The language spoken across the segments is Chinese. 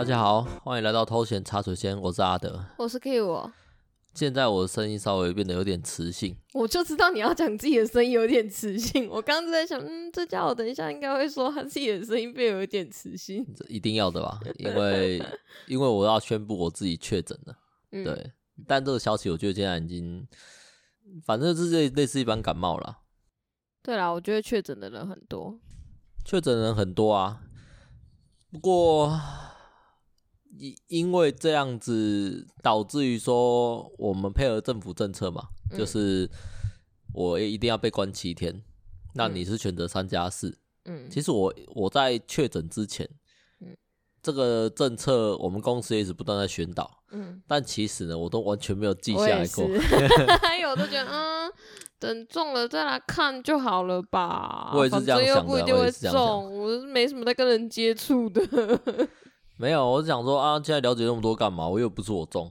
大家好，欢迎来到偷闲茶水间，我是阿德，我是 Q 我。现在我的声音稍微变得有点磁性，我就知道你要讲自己的声音有点磁性。我刚刚在想，嗯，这家伙等一下应该会说他自己的声音变有点磁性，这一定要的吧？因为 因为我要宣布我自己确诊了，嗯、对。但这个消息我觉得现在已经，反正是类类似一般感冒了。对啦，我觉得确诊的人很多，确诊人很多啊。不过。因因为这样子导致于说，我们配合政府政策嘛，嗯、就是我也一定要被关七天。嗯、那你是选择三加四？嗯，其实我我在确诊之前，嗯，这个政策我们公司也一直不断在宣导，嗯，但其实呢，我都完全没有记下来过。还有 都觉得，嗯，等中了再来看就好了吧。我也是这样想的，又不一定会中，我是没什么在跟人接触的。没有，我是想说啊，现在了解那么多干嘛？我又不是我中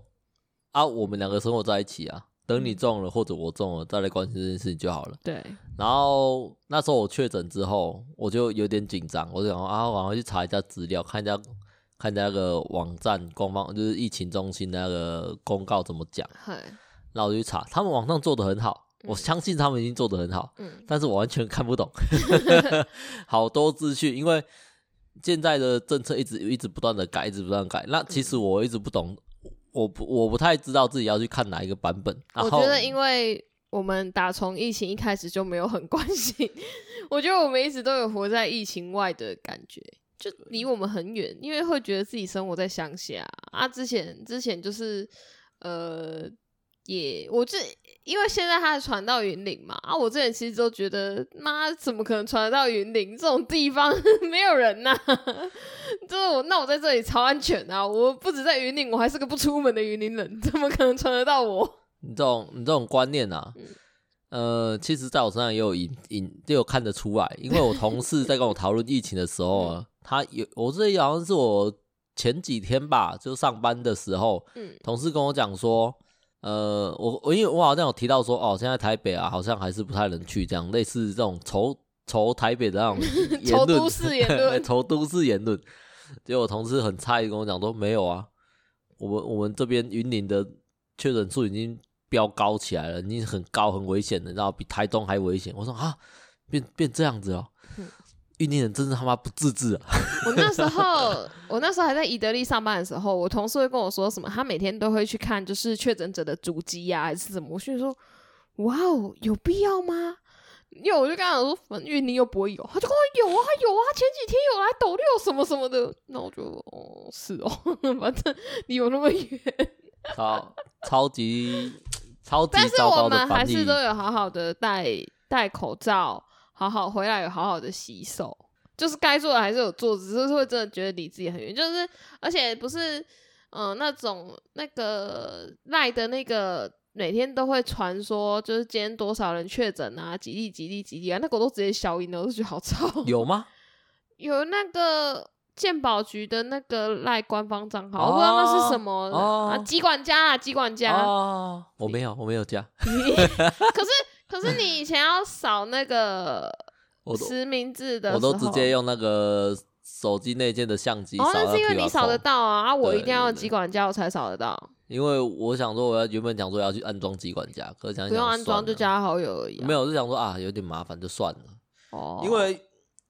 啊，我们两个生活在一起啊，等你中了或者我中了再来关心这件事情就好了。对。然后那时候我确诊之后，我就有点紧张，我就想说啊，我赶快去查一下资料，看一下看一下那个网站官方就是疫情中心那个公告怎么讲。然后我就去查，他们网上做的很好，我相信他们已经做得很好。嗯。但是我完全看不懂 好多资讯，因为。现在的政策一直一直不断的改，一直不断改。那其实我一直不懂，我不我不太知道自己要去看哪一个版本。我觉得，因为我们打从疫情一开始就没有很关心，我觉得我们一直都有活在疫情外的感觉，就离我们很远，因为会觉得自己生活在乡下啊。之前之前就是呃。也，我这因为现在它传到云林嘛啊，我之前其实都觉得，妈怎么可能传得到云林这种地方 没有人呐、啊？就是我，那我在这里超安全啊！我不止在云林，我还是个不出门的云林人，怎么可能传得到我？你这种你这种观念啊，嗯、呃，其实在我身上也有隐隐都有看得出来，因为我同事在跟我讨论疫情的时候啊，他有我这好像是我前几天吧，就上班的时候，嗯，同事跟我讲说。呃，我我因为我好像有提到说，哦，现在台北啊，好像还是不太能去，这样类似这种仇仇台北的那种 仇都市言论，仇都市言论。结果我同事很诧异跟我讲说，没有啊，我们我们这边云林的确诊数已经飙高起来了，已经很高很危险的，然后比台东还危险。我说啊，变变这样子哦。云林人真是他妈不自制啊！我那时候，我那时候还在伊德利上班的时候，我同事会跟我说什么，他每天都会去看，就是确诊者的足迹呀，还是什么。我就说，哇哦，有必要吗？因为我就跟他说，反正云林又不会有，他就跟我有啊，有啊，前几天有来抖六什么什么的。那我就，哦，是哦，反正离我那么远，超超级超级糟糕的。但是我们还是都有好好的戴戴口罩。好好回来，有好好的洗手，就是该做的还是有做，只是会真的觉得离自己很远。就是而且不是，嗯、呃，那种那个赖的那个每天都会传说，就是今天多少人确诊啊，几例几例几例啊，那个我都直接消音了，我都觉得好臭。有吗？有那个健保局的那个赖官方账号，哦、我不知道那是什么、哦、啊，机管家啊，机管家。哦，我没有，我没有加。可是。可是你以前要扫那个 实名制的，我都直接用那个手机内建的相机。哦，那是因为你扫得到啊，啊，我一定要机管家我才扫得到。因为我想说，我要原本讲说要去安装机管家，可是想想不用安装就加好友而已。没有，就想说啊，有点麻烦，就算了。哦，因为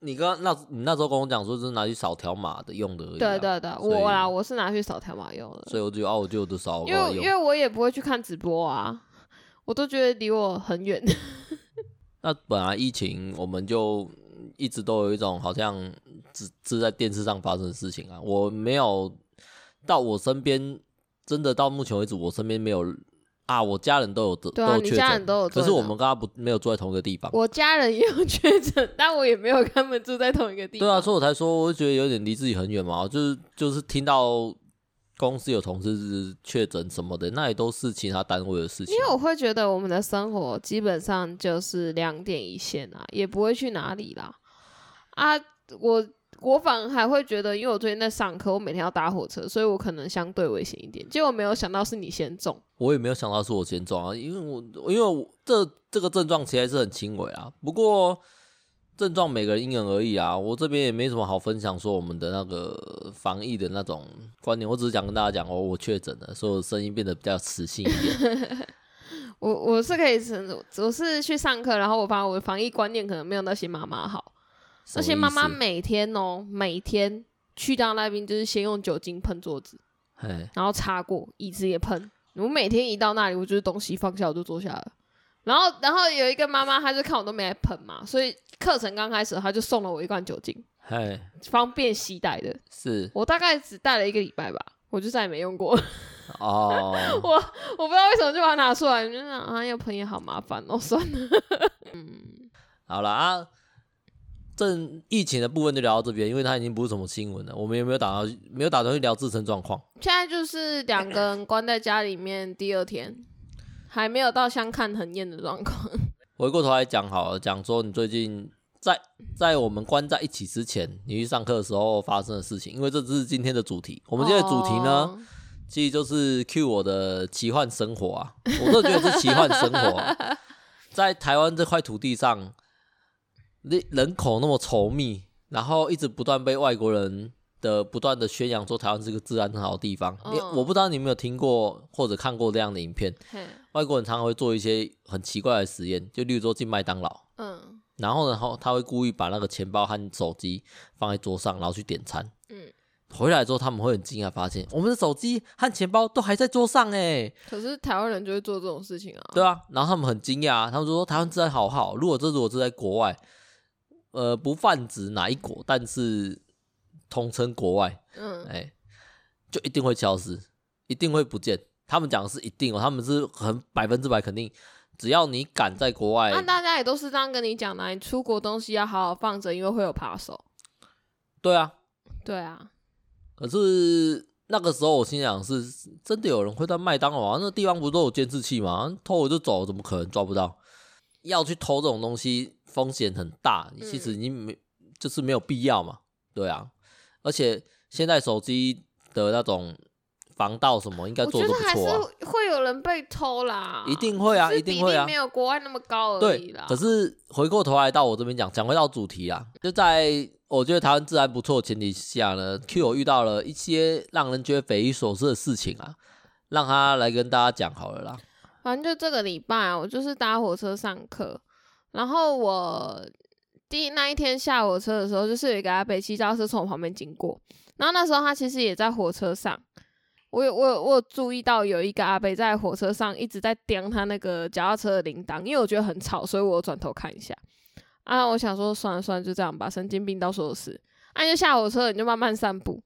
你刚那，你那时候跟我讲说是拿去扫条码的用的而已。对对对，我啦，我是拿去扫条码用的。所以我就啊，我就都扫。因为因为我也不会去看直播啊。我都觉得离我很远。那本来疫情，我们就一直都有一种好像只是在电视上发生的事情啊。我没有到我身边，真的到目前为止，我身边没有啊。我家人都有得，对啊，都你家人都有。可是我们跟他不没有住在同一个地方。我家人也有确诊，但我也没有跟他们住在同一个地方。对啊，所以我才说，我就觉得有点离自己很远嘛。就是就是听到。公司有同事是确诊什么的，那也都是其他单位的事情。因为我会觉得我们的生活基本上就是两点一线啊，也不会去哪里啦。啊，我我反而还会觉得，因为我最近在上课，我每天要搭火车，所以我可能相对危险一点。结果没有想到是你先中，我也没有想到是我先中啊，因为我因为我这这个症状其实是很轻微啊，不过。症状每个人因人而异啊，我这边也没什么好分享说我们的那个防疫的那种观念，我只是想跟大家讲哦，我确诊了，所以我声音变得比较磁性一点。我我是可以承，我是去上课，然后我发现我的防疫观念可能没有那些妈妈好，那些妈妈每天哦，每天去到那边就是先用酒精喷桌子，然后擦过椅子也喷，我每天一到那里，我就是东西放下我就坐下了。然后，然后有一个妈妈，她就看我都没来喷嘛，所以课程刚开始，他就送了我一罐酒精，嘿，方便携带的。是我大概只带了一个礼拜吧，我就再也没用过。哦，我我不知道为什么就把它拿出来，就想啊，要喷也好麻烦哦，算了。嗯，好了啊，这疫情的部分就聊到这边，因为它已经不是什么新闻了。我们有没有打算没有打算去聊自身状况？现在就是两个人关在家里面，第二天。还没有到相看很厌的状况。回过头来讲好了，讲说你最近在在我们关在一起之前，你去上课的时候发生的事情，因为这只是今天的主题。我们今天的主题呢，哦、其实就是 cue 我的奇幻生活啊，我都觉得是奇幻生活、啊。在台湾这块土地上，人人口那么稠密，然后一直不断被外国人。的不断的宣扬说台湾是个治安很好的地方，你、嗯、我不知道你有没有听过或者看过这样的影片。外国人常常会做一些很奇怪的实验，就例如说进麦当劳，嗯，然后然后他会故意把那个钱包和手机放在桌上，然后去点餐，嗯，回来之后他们会很惊讶发现我们的手机和钱包都还在桌上哎，可是台湾人就会做这种事情啊，对啊，然后他们很惊讶，他们说台湾治安好好，如果这如果是在国外，呃，不泛指哪一国，但是。统称国外，嗯，哎、欸，就一定会消失，一定会不见。他们讲的是一定哦，他们是很百分之百肯定，只要你敢在国外，那大家也都是这样跟你讲的，你出国东西要好好放着，因为会有扒手。对啊，对啊。可是那个时候我心想是，真的有人会在麦当劳啊？那地方不都有监视器吗？偷我就走，怎么可能抓不到？要去偷这种东西，风险很大。其实你没，嗯、就是没有必要嘛。对啊。而且现在手机的那种防盗什么，应该做得不错会有人被偷啦，一定会啊，一定会啊，没有国外那么高而已啦。可是回过头来到我这边讲，讲回到主题啊，就在我觉得台湾治安不错的前提下呢，Q 遇到了一些让人觉得匪夷所思的事情啊，让他来跟大家讲好了啦。反正就这个礼拜啊，我就是搭火车上课，然后我。第一那一天下火车的时候，就是有一个阿伯骑脚踏车从我旁边经过，然后那时候他其实也在火车上，我有我有我有注意到有一个阿伯在火车上一直在叼他那个脚踏车的铃铛，因为我觉得很吵，所以我转头看一下。啊，我想说算了算了，就这样吧，神经病到时候是。啊，你就下火车你就慢慢散步，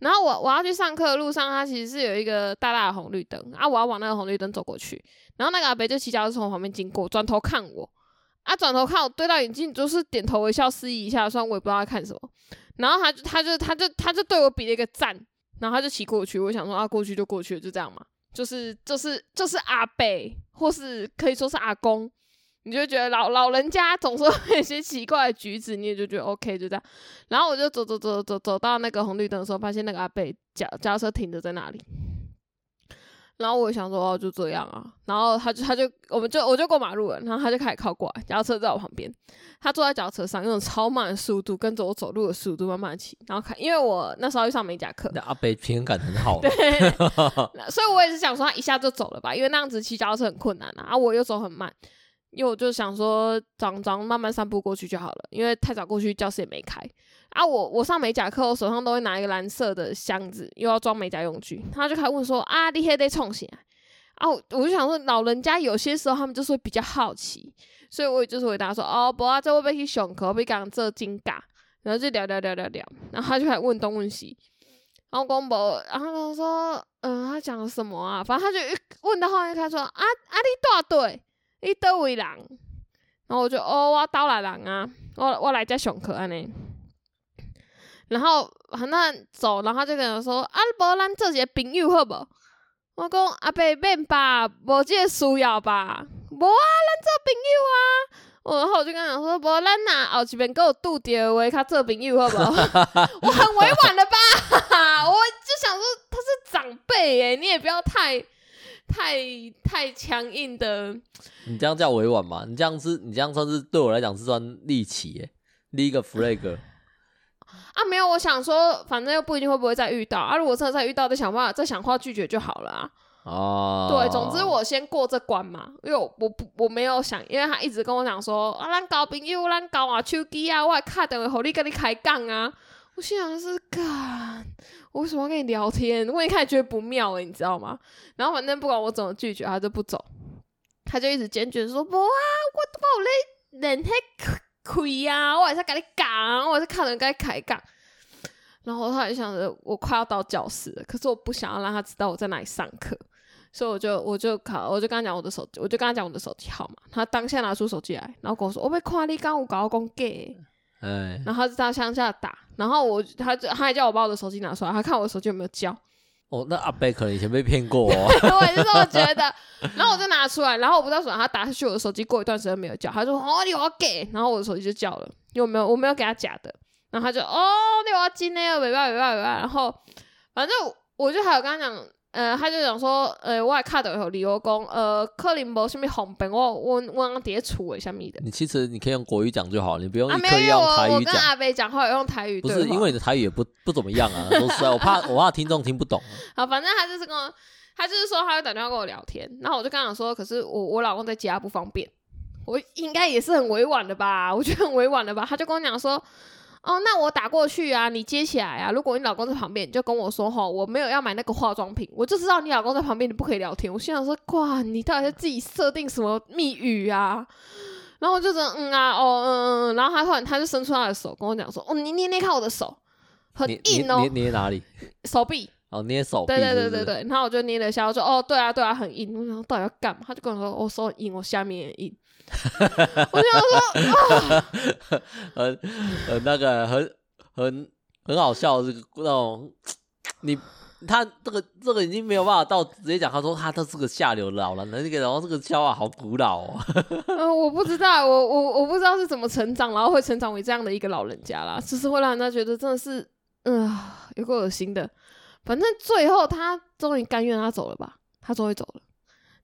然后我我要去上课的路上，它其实是有一个大大的红绿灯啊，我要往那个红绿灯走过去，然后那个阿伯就骑脚踏车从我旁边经过，转头看我。啊！转头看我，对到眼睛，就是点头微笑，示意一下，虽然我也不知道他看什么。然后他就，他就，他就，他就对我比了一个赞，然后他就骑过去。我想说啊，过去就过去了，就这样嘛。就是，就是，就是阿贝，或是可以说是阿公，你就觉得老老人家总是会有些奇怪的举止，你也就觉得 OK，就这样。然后我就走走走走走到那个红绿灯的时候，发现那个阿贝脚脚车停着在那里。然后我想说哦，就这样啊。然后他就他就我们就我就过马路了，然后他就开始靠过来，脚踏车在我旁边。他坐在脚踏车上，用超慢的速度跟着我走路的速度慢慢骑。然后看，因为我那时候要上美甲课。那阿伯平衡感很好。对。所以我也是想说他一下就走了吧，因为那样子骑脚踏车很困难啊。啊，我又走很慢，因为我就想说早早慢慢散步过去就好了，因为太早过去教室也没开。啊，我我上美甲课，我手上都会拿一个蓝色的箱子，又要装美甲用具。他就开始问说：“啊，你还得冲啥？”啊，我就想说，老人家有些时候他们就是会比较好奇，所以我也就是回答说：“哦，不啊，这会不会去上课？被讲这金嘎。”然后就聊聊聊聊聊，然后他就开始问东问西。然后公博，然后他说：“嗯、他讲什么啊？反正他就问到后面，他说：‘啊啊，你大队，你倒位人？’然后我就：‘哦，我倒来人啊，我我来这上课安尼。’然后很那走，然后就跟我说：“啊，无咱做一个朋友好不？”我讲：“阿伯免吧，无这个需要吧？无啊，咱做朋友啊。”我然后我就跟他说：“不咱呐，后一边跟我拄着话，他做朋友好不好？” 我很委婉的吧？我就想说他是长辈耶，你也不要太太太强硬的。你这样叫委婉吗？你这样是，你这样算是对我来讲是算力气耶。立一个 flag。啊，没有，我想说，反正又不一定会不会再遇到啊。如果真的再遇到，再想办法，再想话拒绝就好了啊。哦，对，总之我先过这关嘛，因为我我不我没有想，因为他一直跟我讲说啊，咱交朋友，咱交啊手机啊，我还卡等会和你跟你开杠啊。我心想是干，我为什么要跟你聊天？我一开始觉得不妙诶、欸，你知道吗？然后反正不管我怎么拒绝，他就不走，他就一直坚决说不啊，我我勒人喺开啊，我还是跟你讲，我还是看人跟你开杠。然后他还想着我快要到教室了，可是我不想要让他知道我在哪里上课。所以我就我就考，我就跟他讲我的手机，我就跟他讲我的手机号码。他当下拿出手机来，然后跟我说：“我被夸你刚我搞公给。”哎，然后他就在乡下打，然后我他就他还叫我把我的手机拿出来，他看我的手机有没有叫。哦，那阿伯可能以前被骗过哦。我也是这么觉得。然后我就拿出来，然后我不知道什么，他打下去我的手机过一段时间没有叫，他说：“哦，你要给。”然后我的手机就叫了，因为没有我没有给他假的。然后他就：“哦，你要金呢？尾巴尾巴尾巴。”然后反正我就还有跟他讲。呃，他就讲说，呃，我还卡到有，理由讲，呃，可能无什么方便，我我我伫咧厝诶，啥物的。你其实你可以用国语讲就好，你不用刻意用台语讲。我跟阿伯讲话用台语。不是，因为你的台语也不不怎么样啊，说实在，我怕我怕听众听不懂。好，反正他就是跟我，他就是说他会打电话跟我聊天，然后我就跟他讲说，可是我我老公在家不方便，我应该也是很委婉的吧？我觉得很委婉的吧？他就跟我讲说。哦，那我打过去啊，你接起来啊。如果你老公在旁边，你就跟我说哈，我没有要买那个化妆品，我就知道你老公在旁边，你不可以聊天。我心想说，哇，你到底是自己设定什么密语啊？然后我就说，嗯啊，哦，嗯嗯，然后他突然他就伸出他的手跟我讲说，哦，你捏捏看我的手，很硬哦，捏哪里？手臂。哦，捏手臂。对对对对对。然后我就捏了一下，我说，哦，对啊对啊，很硬。我想到底要干嘛？他就跟我说，我手很硬，我下面也硬。我想说，啊，很很那个很。很很好笑，这个那种你他这个这个已经没有办法到直接讲，他说他他是个下流老人，那个然后这个笑话好古老哦。我不知道，我我我不知道是怎么成长，然后会成长为这样的一个老人家啦，就是会让人家觉得真的是，嗯、呃，有够恶心的。反正最后他终于甘愿他走了吧，他终于走了，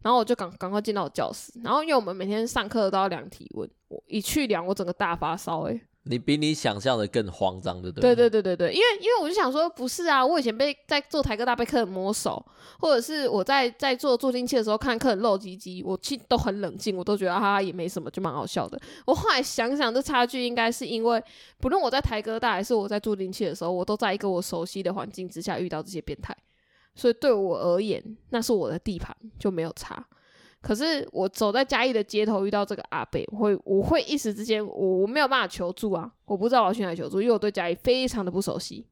然后我就赶赶快进到教室，然后因为我们每天上课都要量体温，我一去量，我整个大发烧诶、欸。你比你想象的更慌张，对不对？对对对对对，因为因为我就想说，不是啊，我以前被在做台哥大被客人摸手，或者是我在在做助听器的时候看客人露鸡鸡，我其实都很冷静，我都觉得哈哈也没什么，就蛮好笑的。我后来想想，这差距应该是因为，不论我在台哥大还是我在助听器的时候，我都在一个我熟悉的环境之下遇到这些变态，所以对我而言，那是我的地盘，就没有差。可是我走在嘉义的街头遇到这个阿伯，我会我会一时之间我我没有办法求助啊，我不知道我要去哪里求助，因为我对嘉义非常的不熟悉。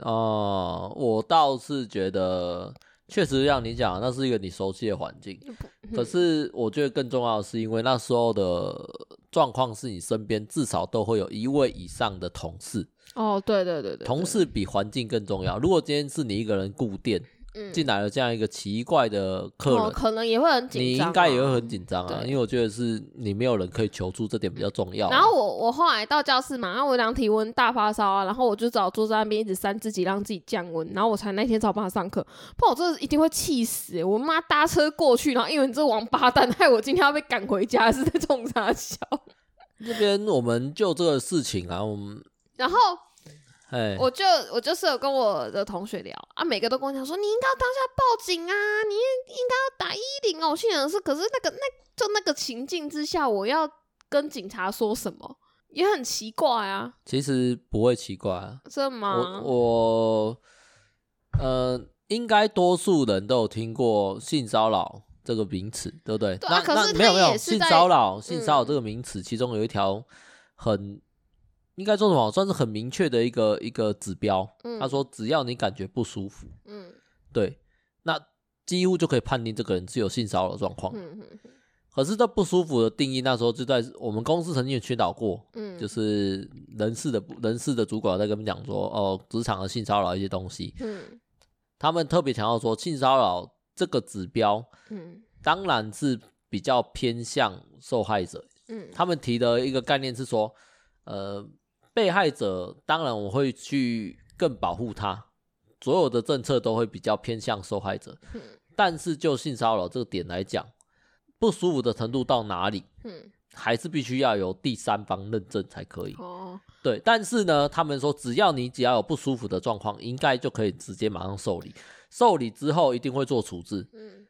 哦、呃，我倒是觉得确实像你讲，那是一个你熟悉的环境。可是我觉得更重要的是，因为那时候的状况是你身边至少都会有一位以上的同事。哦，对对对对，同事比环境更重要。如果今天是你一个人顾店。进来了这样一个奇怪的客人，哦、可能也会很紧张，啊，你应该也会很紧张啊，因为我觉得是你没有人可以求助，这点比较重要，啊。然后我我后来到教室嘛，然后我量体温大发烧啊，然后我就只好坐在那边一直扇自己，让自己降温，然后我才那天才有办法上课。不然我真的一定会气死，欸，我妈搭车过去，然后因为你这王八蛋害我今天要被赶回家，是在冲啥笑？这边我们就这个事情啊，我们然后。我就我就是有跟我的同学聊啊，每个都跟我讲说，你应该要当下报警啊，你应该要打一一零哦。我心想是，可是那个那就那个情境之下，我要跟警察说什么也很奇怪啊。其实不会奇怪啊，真的吗？我，我呃，应该多数人都有听过性骚扰这个名词，对不对？对啊，那可是那没有没有性骚扰，性骚扰这个名词，嗯，其中有一条很。应该说什么？算是很明确的一个一个指标。嗯，他说，只要你感觉不舒服，嗯，对，那几乎就可以判定这个人是有性骚扰的状况。嗯，可是这不舒服的定义，那时候就在我们公司曾经有宣导过。嗯，就是人事的人事的主管在跟我们讲说，哦，职场的性骚扰一些东西。嗯，他们特别强调说，性骚扰这个指标，嗯，当然是比较偏向受害者。嗯，他们提的一个概念是说，呃。被害者当然我会去更保护他，所有的政策都会比较偏向受害者。嗯、但是就性骚扰这个点来讲，不舒服的程度到哪里，嗯、还是必须要有第三方认证才可以。哦，对，但是呢，他们说只要你只要有不舒服的状况，应该就可以直接马上受理。受理之后一定会做处置。嗯，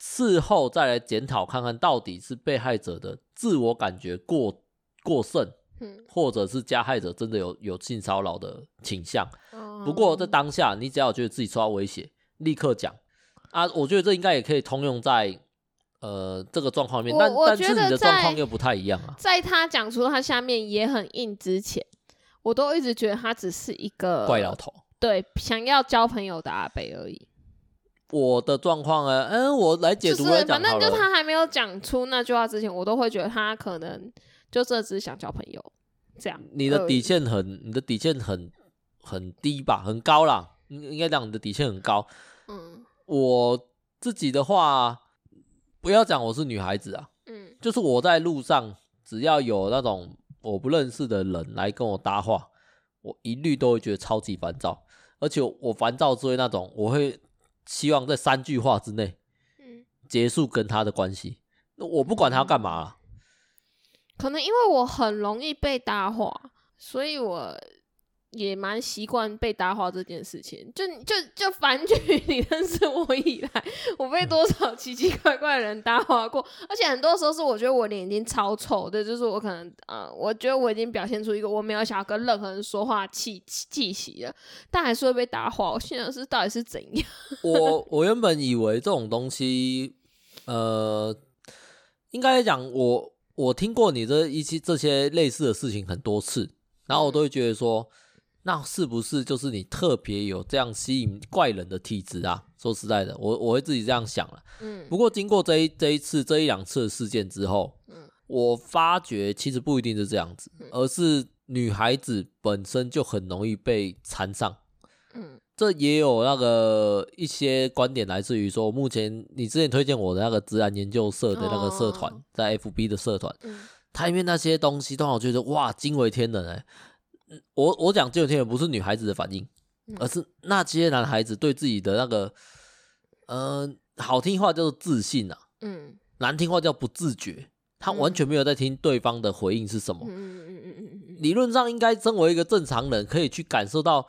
事后再来检讨看看到底是被害者的自我感觉过过剩，嗯，或者是加害者真的有有性骚扰的倾向。不过在当下，你只要觉得自己受到威胁，立刻讲啊！我觉得这应该也可以通用在呃这个状况里面，但但是你的状况又不太一样啊。在他讲出他下面也很硬之前，我都一直觉得他只是一个怪老头，对，想要交朋友的阿北而已。我的状况呢？嗯，我来解读来讲。就是反正就他还没有讲出那句话之前，我都会觉得他可能就这只是想交朋友这样。你的底线很，你的底线很。很低吧，很高啦，应应该讲你的底线很高。嗯，我自己的话，不要讲我是女孩子啊，嗯，就是我在路上，只要有那种我不认识的人来跟我搭话，我一律都会觉得超级烦躁，而且我烦躁之为那种，我会希望在三句话之内，嗯，结束跟他的关系。那我不管他要干嘛了，可能因为我很容易被搭话，所以我。也蛮习惯被搭话这件事情，就就就反举你认识我以来，我被多少奇奇怪怪的人搭话过，而且很多时候是我觉得我脸已经超丑的，就是我可能呃，我觉得我已经表现出一个我没有想要跟任何人说话气气息了，但还是会被搭话。我现在是到底是怎样？我我原本以为这种东西，呃，应该来讲，我我听过你这一期这些类似的事情很多次，然后我都会觉得说。那是不是就是你特别有这样吸引怪人的体质啊？说实在的，我我会自己这样想了。嗯，不过经过这一这一次这一两次的事件之后，嗯，我发觉其实不一定是这样子，而是女孩子本身就很容易被缠上。嗯，这也有那个一些观点来自于说，目前你之前推荐我的那个自然研究社的那个社团，在 FB 的社团，嗯，它里面那些东西都让我觉得哇，惊为天人哎。我我讲惊为天人不是女孩子的反应，而是那些男孩子对自己的那个，呃，好听话叫做自信啊，嗯，难听话叫不自觉，他完全没有在听对方的回应是什么。嗯嗯嗯嗯嗯，理论上应该身为一个正常人，可以去感受到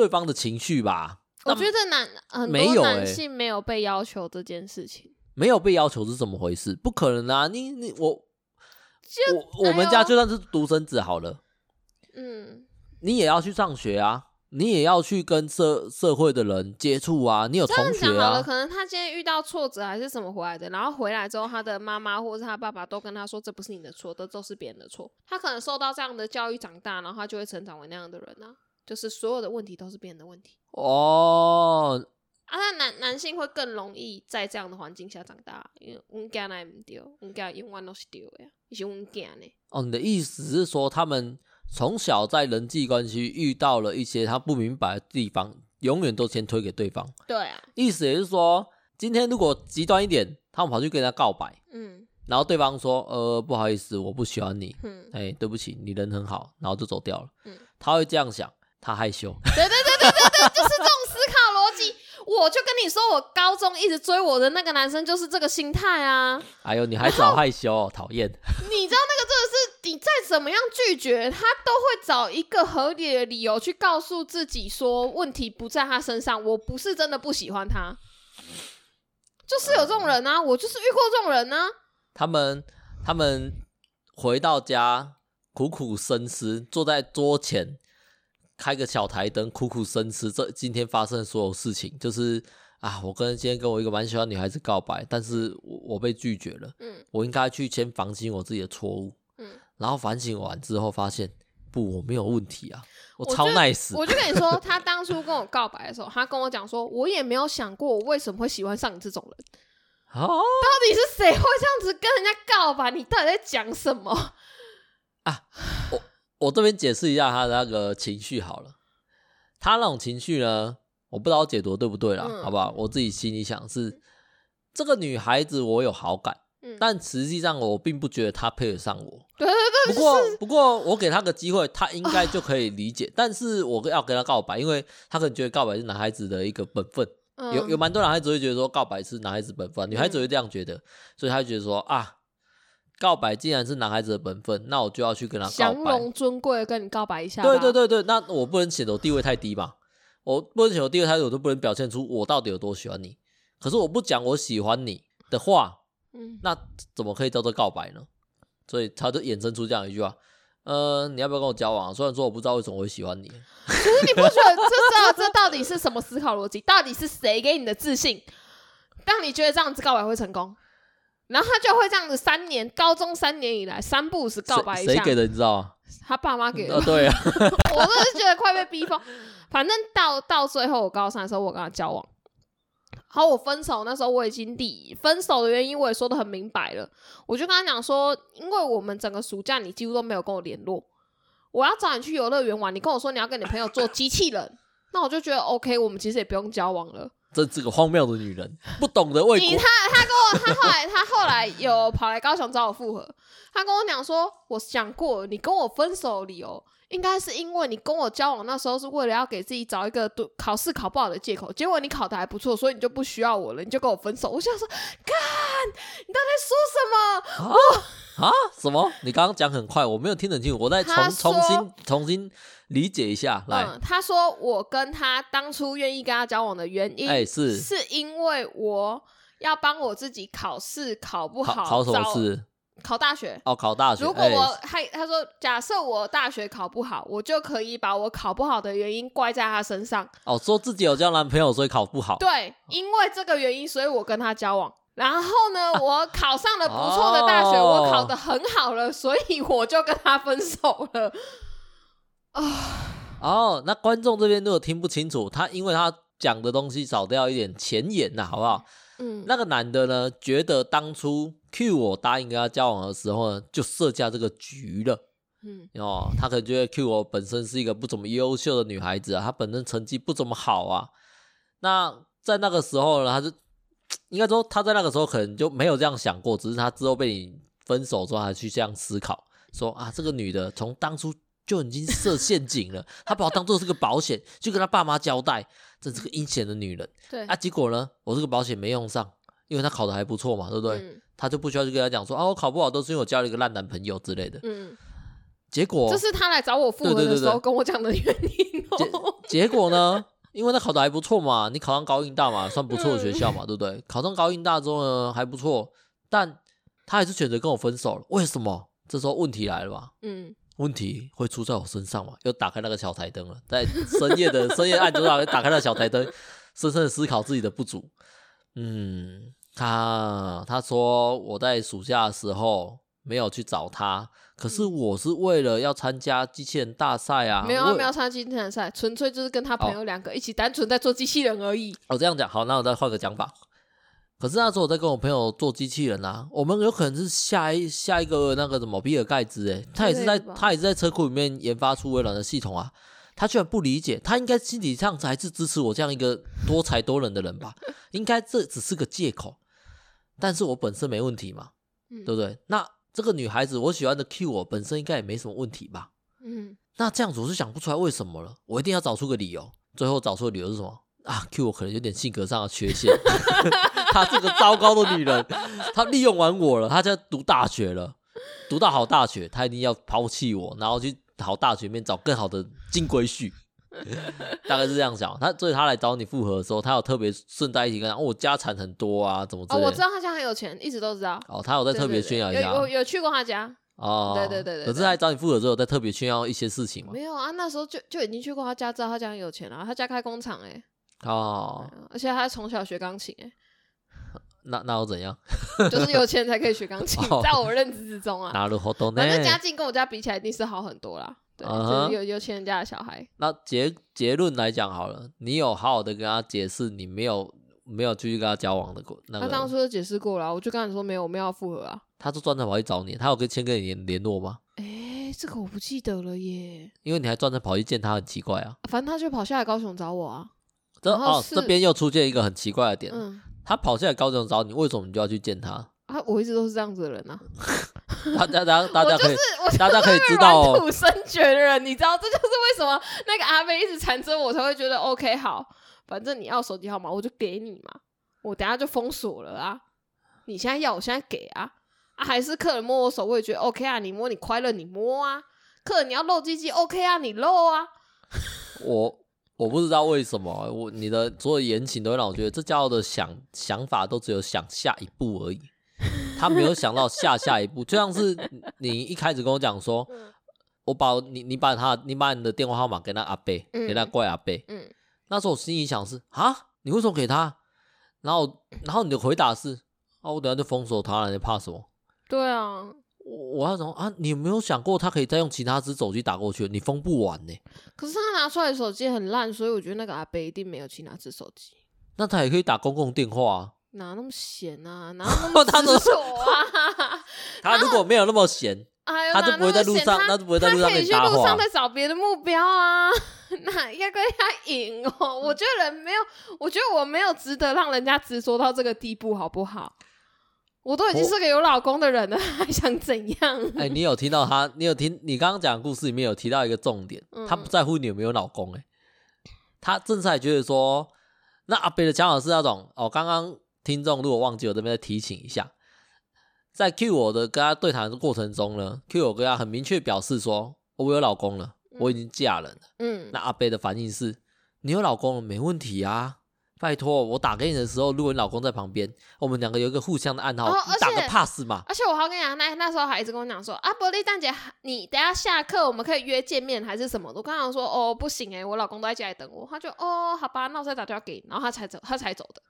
对方的情绪吧？我觉得男很多男性没有被要求这件事情，没有被要求是怎么回事？不可能啊！你你我我我们家就算是独生子好了。嗯，你也要去上学啊，你也要去跟社社会的人接触啊，你有同学啊。好了，可能他今天遇到挫折还是什么回来的，然后回来之后，他的妈妈或者是他爸爸都跟他说，这不是你的错，这都是别人的错。他可能受到这样的教育长大，然后他就会成长为那样的人啊，就是所有的问题都是别人的问题。哦，啊，那男男性会更容易在这样的环境下长大，因为我们家那不对，我们家永远都是对的呀，你是我们家呢。哦，你的意思是说他们？从小在人际关系遇到了一些他不明白的地方，永远都先推给对方。对啊，意思也是说，今天如果极端一点，他们跑去跟人家告白，嗯，然后对方说，呃，不好意思，我不喜欢你，嗯，哎，对不起，你人很好，然后就走掉了，嗯，他会这样想，他害羞。对对对对对对，就是这种思考逻辑。我就跟你说，我高中一直追我的那个男生就是这个心态啊。哎呦，你还找害羞哦，讨厌。你知道那个真的是，你再怎么样拒绝，他都会找一个合理的理由去告诉自己说，问题不在他身上，我不是真的不喜欢他，就是有这种人啊，我就是遇过这种人啊。他们他们回到家苦苦深思，坐在桌前。开个小台灯，苦苦深思这今天发生的所有事情，就是啊，我跟今天跟我一个蛮喜欢女孩子告白，但是我我被拒绝了。嗯，我应该去先反省我自己的错误。嗯，然后反省完之后发现，不，我没有问题啊，我超 nice。我就跟你说，他当初跟我告白的时候，他跟我讲说，我也没有想过我为什么会喜欢上你这种人。哦，到底是谁会这样子跟人家告白？你到底在讲什么啊？我。我这边解释一下他的那个情绪好了，他那种情绪呢，我不知道解读对不对啦，嗯、好不好？我自己心里想是，这个女孩子我有好感，嗯、但实际上我并不觉得她配得上我。对对对。不过不过我给她个机会，她应该就可以理解。啊、但是我要跟她告白，因为她可能觉得告白是男孩子的一个本分。嗯、有有蛮多男孩子会觉得说告白是男孩子本分，女孩子会这样觉得，嗯、所以她就觉得说啊。告白既然是男孩子的本分，那我就要去跟他告白，降龙尊贵跟你告白一下。对对对对，那我不能显得我地位太低吧，我不能显得我地位太低，我都不能表现出我到底有多喜欢你。可是我不讲我喜欢你的话，嗯，那怎么可以叫做告白呢？所以他就衍生出这样一句话。呃，你要不要跟我交往？虽然说我不知道为什么会喜欢你，可是你不觉得这这这到底是什么思考逻辑？到底是谁给你的自信，让你觉得这样子告白会成功？然后他就会这样子三年，高中三年以来三不五时告白一下。谁给的？你知道吗？他爸妈给的。哦，对啊，我真的是觉得快被逼疯。反正到到最后，我高三的时候，我跟他交往。好，我分手那时候我已经第分手的原因我也说的很明白了，我就跟他讲说，因为我们整个暑假你几乎都没有跟我联络，我要找你去游乐园玩，你跟我说你要跟你朋友做机器人，那我就觉得 OK，我们其实也不用交往了。这这个荒谬的女人，不懂得为国。你他他跟我他后来他后来有跑来高雄找我复合，他跟我讲说，我想过你跟我分手的理由。应该是因为你跟我交往那时候是为了要给自己找一个读考试考不好的借口，结果你考的还不错，所以你就不需要我了，你就跟我分手。我想说，干，你到底在说什么？啊，啊什么？你刚刚讲很快，我没有听得清楚，我再重重新重新理解一下。来，嗯，他说我跟他当初愿意跟他交往的原因，哎，是是因为我要帮我自己考试考不好，考什么试？考大学哦，考大学。如果我还、欸、他说，假设我大学考不好，我就可以把我考不好的原因怪在他身上。哦，说自己有交男朋友，所以考不好。对，因为这个原因，所以我跟他交往。然后呢，我考上了不错的大学，哦、我考得很好了，所以我就跟他分手了。啊，哦，那观众这边如果听不清楚，他因为他讲的东西少掉一点前言呐，好不好？嗯，那个男的呢，觉得当初 Q 我答应跟他交往的时候呢，就设下这个局了。嗯，哦，他可能觉得 Q 我本身是一个不怎么优秀的女孩子啊，她本身成绩不怎么好啊。那在那个时候呢，他就应该说他在那个时候可能就没有这样想过，只是他之后被你分手之后，他去这样思考，说啊，这个女的从当初就已经设陷阱了，她把我当做是个保险，就跟他爸妈交代。这是个阴险的女人，对啊，结果呢，我这个保险没用上，因为他考的还不错嘛，对不对？嗯、他就不需要去跟他讲说啊，我考不好都是因为我交了一个烂男朋友之类的。嗯，结果这是他来找我复合的时候跟我讲的原因、喔。结结果呢，因为他考的还不错嘛，你考上高应大嘛，算不错的学校嘛，嗯、对不对？考上高应大之后呢，还不错，但他还是选择跟我分手了。为什么？这时候问题来了吧？嗯。问题会出在我身上嘛？又打开那个小台灯了，在深夜的深夜暗中打打开那小台灯，深深的思考自己的不足。嗯，他他说我在暑假的时候没有去找他，可是我是为了要参加机器人大赛啊。没有啊，没有参加机器人赛，纯粹就是跟他朋友两个一起单纯在做机器人而已。哦，这样讲好，那我再换个讲法。可是那时候我在跟我朋友做机器人啊，我们有可能是下一下一个那个什么比尔盖茨诶，他也是在他也是在车库里面研发出微软的系统啊，他居然不理解，他应该心理上还是支持我这样一个多才多能的人吧？应该这只是个借口，但是我本身没问题嘛，嗯、对不对？那这个女孩子我喜欢的 Q 我本身应该也没什么问题吧？嗯，那这样子我是想不出来为什么了，我一定要找出个理由，最后找出的理由是什么？啊，Q 我可能有点性格上的缺陷，她是个糟糕的女人，她利用完我了，她就要读大学了，读到好大学，她一定要抛弃我，然后去好大学里面找更好的金龟婿，大概是这样想。他所以他来找你复合的时候，他有特别顺带一起跟他，哦，我家产很多啊，怎么之类的？哦，我知道他家很有钱，一直都知道。哦，他有在特别炫耀一下，有有，有去过他家。哦，对对对对。可是他来找你复合之后，在特别炫耀一些事情吗？没有啊，那时候就就已经去过他家，知道他家很有钱了，他家开工厂哎、欸。哦，而且他从小学钢琴哎，那那又怎样？就是有钱才可以学钢 琴，在我认知之中啊。那如何都反正家境跟我家比起来，一定是好很多啦。对，就是有有钱人家的小孩。那结结论来讲好了，你有好好的跟他解释，你没有没有继续跟他交往的过。他当初就解释过了，我就跟他说没有，我们要复合啊。他就专程跑去找你，他有跟先跟你联联络吗？哎，这个我不记得了耶。因为你还专程跑去见他，很奇怪啊。反正他就跑下来高雄找我啊。这哦，这边又出现一个很奇怪的点。嗯，他跑下来高雄找你，为什么你就要去见他？啊，我一直都是这样子的人啊。大家，大家，大家可以，我就是大家可以知道土生绝的人，你知道，这就是为什么那个阿飞一直缠着我，才会觉得 OK 好。反正你要手机号码，我就给你嘛。我等下就封锁了啊。你现在要，我现在给啊。啊，还是客人摸我手，我也觉得 OK 啊，你摸你快乐，你摸啊。客人你要露鸡鸡 OK 啊，你露啊。我我不知道为什么，我你的所有言情都会让我觉得这家伙的想想法都只有想下一步而已，他没有想到下下一步，就像是你一开始跟我讲说，我把你你把他你把你的电话号码给那阿伯，给那怪阿贝，嗯，那时候我心里想是啊，你为什么给他？然后然后你的回答是啊，我等下就封锁他了，你怕什么？对啊。我要怎么啊？你有没有想过，他可以再用其他只手机打过去？你封不完呢、欸。可是他拿出来的手机很烂，所以我觉得那个阿贝一定没有其他只手机。那他也可以打公共电话啊？哪那么闲啊？哪那么 执着啊？他如果没有那么闲，他就不会在路上，他就不会在路上。他可以去路上再找别的目标啊。那应该跟他赢哦。我觉得人没有，我觉得我没有值得让人家执着到这个地步，好不好？我都已经是个有老公的人了，还想怎样？哎、欸，你有听到他？你有听？你刚刚讲的故事里面有提到一个重点，嗯、他不在乎你有没有老公、欸。哎，他正在觉得说，那阿北的讲法是那种哦。刚刚听众如果忘记，我这边再提醒一下，在 Q 我的跟他对谈的过程中呢，Q 我跟他很明确表示说，我有老公了，我已经嫁人了。嗯，那阿贝的反应是，你有老公了，没问题啊。拜托，我打给你的时候，如果你老公在旁边，我们两个有一个互相的暗号，哦、你打个 pass 嘛。而且我还跟你讲，那那时候还一直跟我讲说，啊，伯利蛋姐，你等下下课我们可以约见面还是什么？我刚刚说，哦，不行哎，我老公都在家里等我。他就，哦，好吧，那我再打电话给你，然后他才走，他才走的。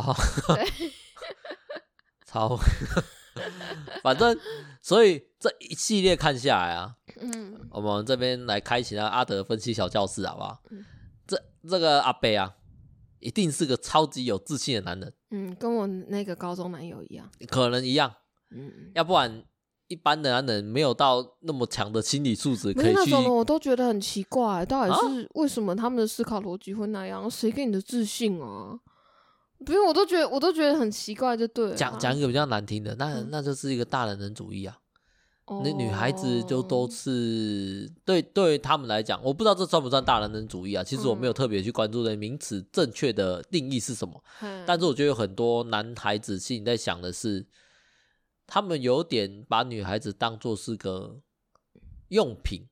好，对，超，反正，所以这一系列看下来啊，嗯，我们这边来开启那阿德分析小教室，好不好？嗯、这这个阿伯啊。一定是个超级有自信的男人，嗯，跟我那个高中男友一样，可能一样，嗯，要不然一般的男人没有到那么强的心理素质，可以去。那种我都觉得很奇怪，到底是为什么他们的思考逻辑会那样？谁给你的自信啊？不用，我都觉得我都觉得很奇怪，就对了。讲讲一个比较难听的，那那就是一个大男人主义啊。那女孩子就都是对对他们来讲，我不知道这算不算大男人主义啊？其实我没有特别去关注的名词正确的定义是什么。但是我觉得有很多男孩子心里在想的是，他们有点把女孩子当做是个用品，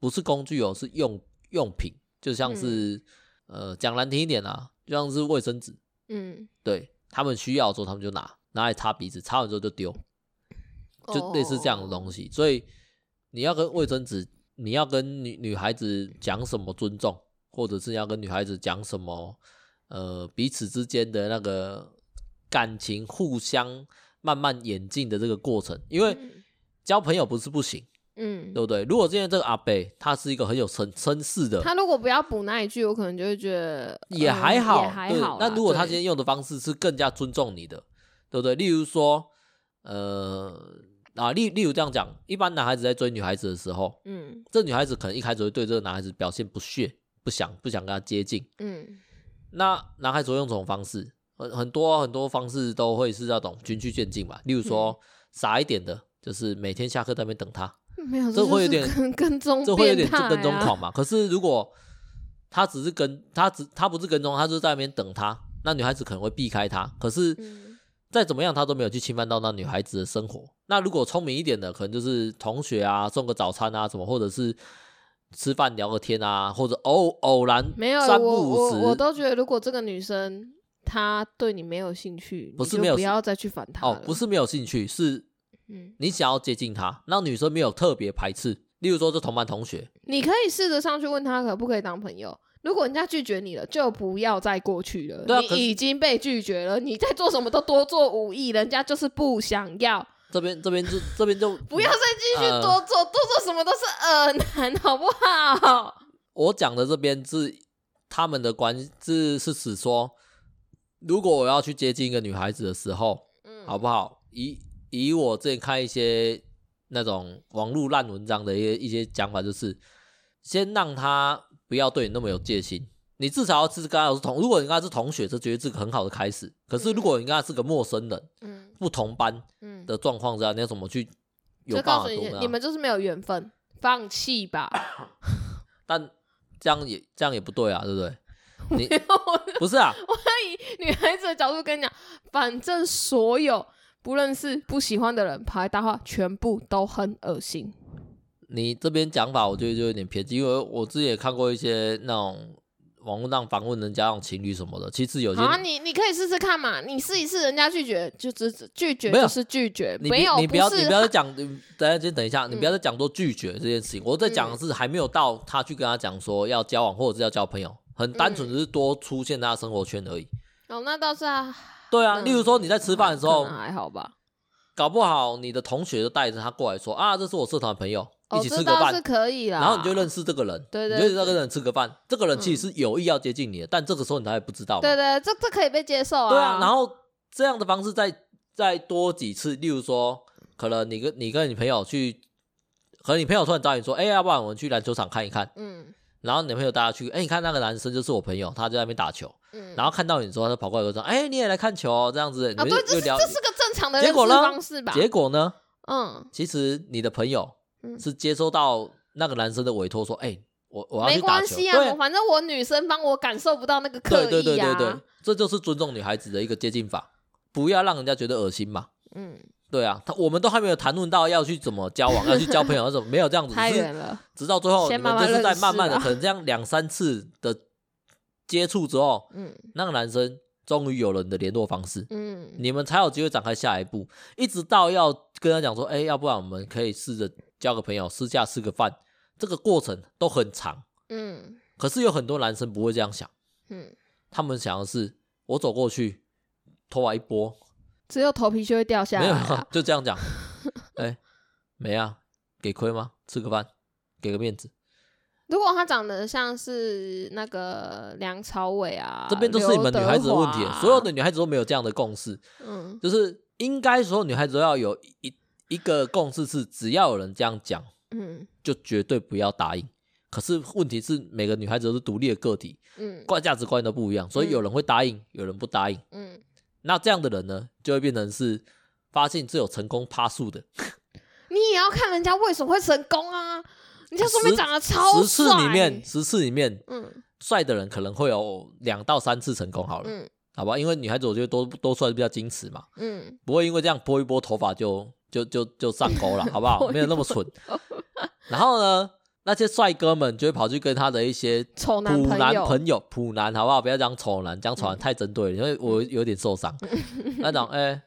不是工具哦，是用用品，就像是呃讲难听一点啊，就像是卫生纸。嗯，对，他们需要的时候他们就拿拿来擦鼻子，擦完之后就丢。就类似这样的东西，所以你要跟卫生纸，你要跟女女孩子讲什么尊重，或者是要跟女孩子讲什么，呃，彼此之间的那个感情互相慢慢演进的这个过程，因为交朋友不是不行，嗯，对不对？如果今天这个阿贝他是一个很有绅绅士的，他如果不要补那一句，我可能就会觉得也还好，也还好。那如果他今天用的方式是更加尊重你的，对不对？例如说，呃。啊，例例如这样讲，一般男孩子在追女孩子的时候，嗯，这女孩子可能一开始会对这个男孩子表现不屑，不想不想跟他接近，嗯，那男孩子会用这种方式，很很多很多方式都会是那种循序渐进吧。例如说，嗯、傻一点的，就是每天下课在那边等他，没有，这会有点跟跟踪，这会有点跟踪狂嘛。可是如果他只是跟他只他不是跟踪，他就是在那边等他，那女孩子可能会避开他。可是。嗯再怎么样，他都没有去侵犯到那女孩子的生活。那如果聪明一点的，可能就是同学啊，送个早餐啊什么，或者是吃饭聊个天啊，或者偶偶然没有三不五时，我我，我都觉得，如果这个女生她对你没有兴趣，不是没有，不要再去烦她。哦，不是没有兴趣，是你想要接近他，让女生没有特别排斥。例如说，这同班同学，你可以试着上去问他可不可以当朋友。如果人家拒绝你了，就不要再过去了。对啊，你已经被拒绝了，你在做什么都多做五亿，人家就是不想要。这边这边就这边就 不要再继续多做，呃、多做什么都是恶男，好不好？我讲的这边是他们的关系，是是指说，如果我要去接近一个女孩子的时候，嗯，好不好？以以我之前看一些那种网络烂文章的一些一些讲法，就是先让他。不要对你那么有戒心，你至少要是跟他是同。如果你跟他是同学，这绝对是个很好的开始。可是如果你跟他是个陌生人，嗯，不同班的状况下，你要怎么去有办法？你，你们就是没有缘分，放弃吧。但这样也这样也不对啊，对不对？你 不是啊？我要以女孩子的角度跟你讲，反正所有不认识、不喜欢的人跑来搭话，全部都很恶心。你这边讲法，我觉得就有点偏激，因为我自己也看过一些那种。网络上访问人家那种情侣什么的，其实有些啊，你你可以试试看嘛，你试一试，人家拒绝就只拒绝就是拒绝，没有你不要你不要再讲，等下先等一下，你不要再讲多拒绝这件事情。我在讲的是还没有到他去跟他讲说要交往或者是要交朋友，很单纯只是多出现他的生活圈而已。哦，那倒是啊。对啊，例如说你在吃饭的时候还好吧，搞不好你的同学就带着他过来说啊，这是我社团朋友。一起吃个饭、哦、是可以啦，然后你就认识这个人，对对，对，你就跟这个人吃个饭。这个人其实是有意要接近你的，嗯、但这个时候你还不知道。对，对对，这这可以被接受啊。对啊，然后这样的方式再再多几次，例如说，可能你跟你跟你朋友去，可能你朋友突然找你说，哎、欸，要不然我们去篮球场看一看。嗯。然后你朋友带他去，哎、欸，你看那个男生就是我朋友，他在那边打球。嗯。然后看到你之后，他就跑过来说，哎、欸，你也来看球哦，这样子。啊，对，这是这是个正常的结果方式吧？结果呢？嗯。其实你的朋友。是接收到那个男生的委托，说：“哎、欸，我我要去打球。”没关系啊，反正我女生帮我感受不到那个刻意啊。对对对对对，这就是尊重女孩子的一个接近法，不要让人家觉得恶心嘛。嗯，对啊，他我们都还没有谈论到要去怎么交往，要去交朋友，那种没有这样子。太远了，直到最后你们就是在慢慢的，可能这样两三次的接触之后，嗯，那个男生。终于有了你的联络方式，嗯，你们才有机会展开下一步，一直到要跟他讲说，哎，要不然我们可以试着交个朋友，私下吃个饭，这个过程都很长，嗯，可是有很多男生不会这样想，嗯，他们想的是，我走过去，头发一拨，只有头皮就会掉下来，啊，没有，就这样讲，哎，没啊，给亏吗？吃个饭，给个面子。如果他长得像是那个梁朝伟啊，这边都是你们女孩子的问题，所有的女孩子都没有这样的共识。嗯，就是应该所有女孩子都要有一一个共识，是只要有人这样讲，嗯，就绝对不要答应。可是问题是，每个女孩子都是独立的个体，嗯，观价值观都不一样，所以有人会答应，有人不答应。嗯，那这样的人呢，就会变成是发现只有成功趴数的。你也要看人家为什么会成功啊。你就说明长得超帅，十次里面，十次里面，嗯，帅的人可能会有两到三次成功好了，嗯，好吧，因为女孩子我觉得多多帅比较矜持嘛，嗯，不会因为这样拨一拨头发就就就就上钩了，好不好？没有那么蠢。然后呢，那些帅哥们就会跑去跟他的一些丑男朋友、普男，好不好？不要讲丑男，讲丑男太针对了，因为我有点受伤。那讲，哎，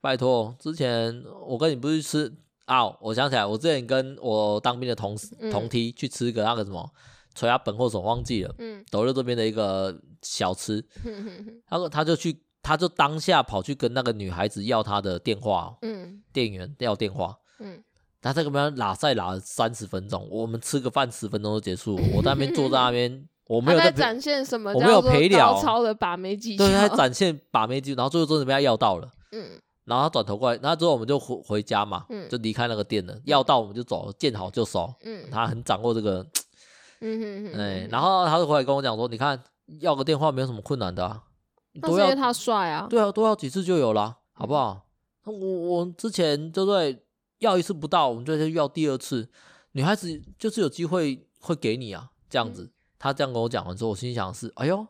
拜托，之前我跟你不是吃。啊，我想起来，我之前跟我当兵的同同梯去吃个那个什么垂阿本或什么忘记了，嗯，斗六这边的一个小吃，嗯、他说他就去，他就当下跑去跟那个女孩子要他的电话，嗯，店员要电话，嗯，他在那边拉赛拉了三十分钟，我们吃个饭十分钟就结束，我在那边坐在那边，我没有在，在展现什么，我没有陪聊，超的把妹技巧，对，他展现把妹技，然后最后真的被他要到了，嗯。然后他转头过来，然后之后我们就回回家嘛，嗯、就离开那个店了。要到我们就走，见好就收。嗯，他很掌握这个，嗯哼哼。哎，然后他就回来跟我讲说：“你看，要个电话没有什么困难的、啊，都要他帅啊。对啊，多要几次就有了，好不好？我我之前对不对？要一次不到，我们就先要第二次。女孩子就是有机会会给你啊，这样子。嗯、他这样跟我讲完之后，我心想的是：哎呦，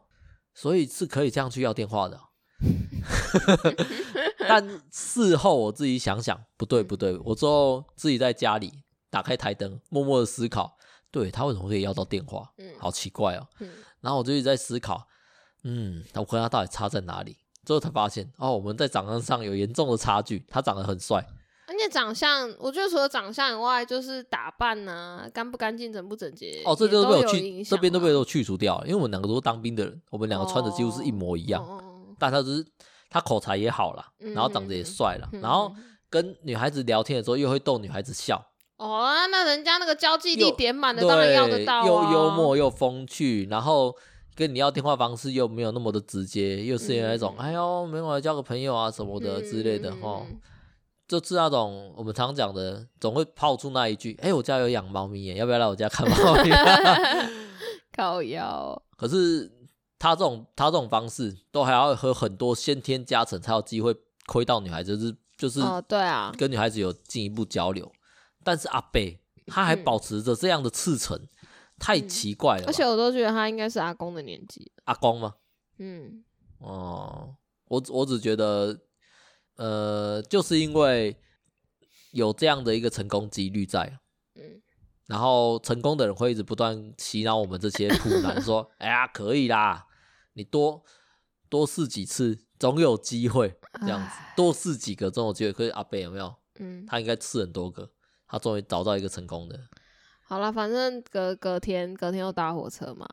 所以是可以这样去要电话的。” 但事后我自己想想，不对不对，我之后自己在家里打开台灯，默默的思考，对他为什么可以要到电话？嗯，好奇怪哦。嗯，然后我就一直在思考，嗯，我跟他到底差在哪里？之后才发现，哦，我们在长相上有严重的差距。他长得很帅，而且长相，我觉得除了长相以外，就是打扮呐、啊，干不干净、整不整洁，哦，这都被我去，这边都被我去除掉了，因为我们两个都是当兵的人，我们两个穿的几乎是一模一样，哦、但他只是。他口才也好了，然后长得也帅了，嗯、然后跟女孩子聊天的时候又会逗女孩子笑。哦，那人家那个交际力点满的，当然要得到、啊、又幽默又风趣，然后跟你要电话方式又没有那么的直接，又是那种、嗯、哎呦，没有来交个朋友啊什么的之类的哈、嗯，就是那种我们常讲的，总会抛出那一句：哎，我家有养猫咪耶，要不要来我家看猫咪？靠腰。可是。他这种他这种方式都还要和很多先天加成，才有机会亏到女孩子，就是就是对啊，跟女孩子有进一步交流。但是阿贝他还保持着这样的赤诚，嗯、太奇怪了。而且我都觉得他应该是阿公的年纪。阿公吗？嗯，哦，我我只觉得呃，就是因为有这样的一个成功几率在，嗯，然后成功的人会一直不断洗脑我们这些苦男说，哎呀，可以啦，你多多试几次，总有机会，这样子，多试几个总有机会。可是阿贝有没有？嗯，他应该试很多个，他终于找到一个成功的。好了，反正隔隔天隔天又搭火车嘛，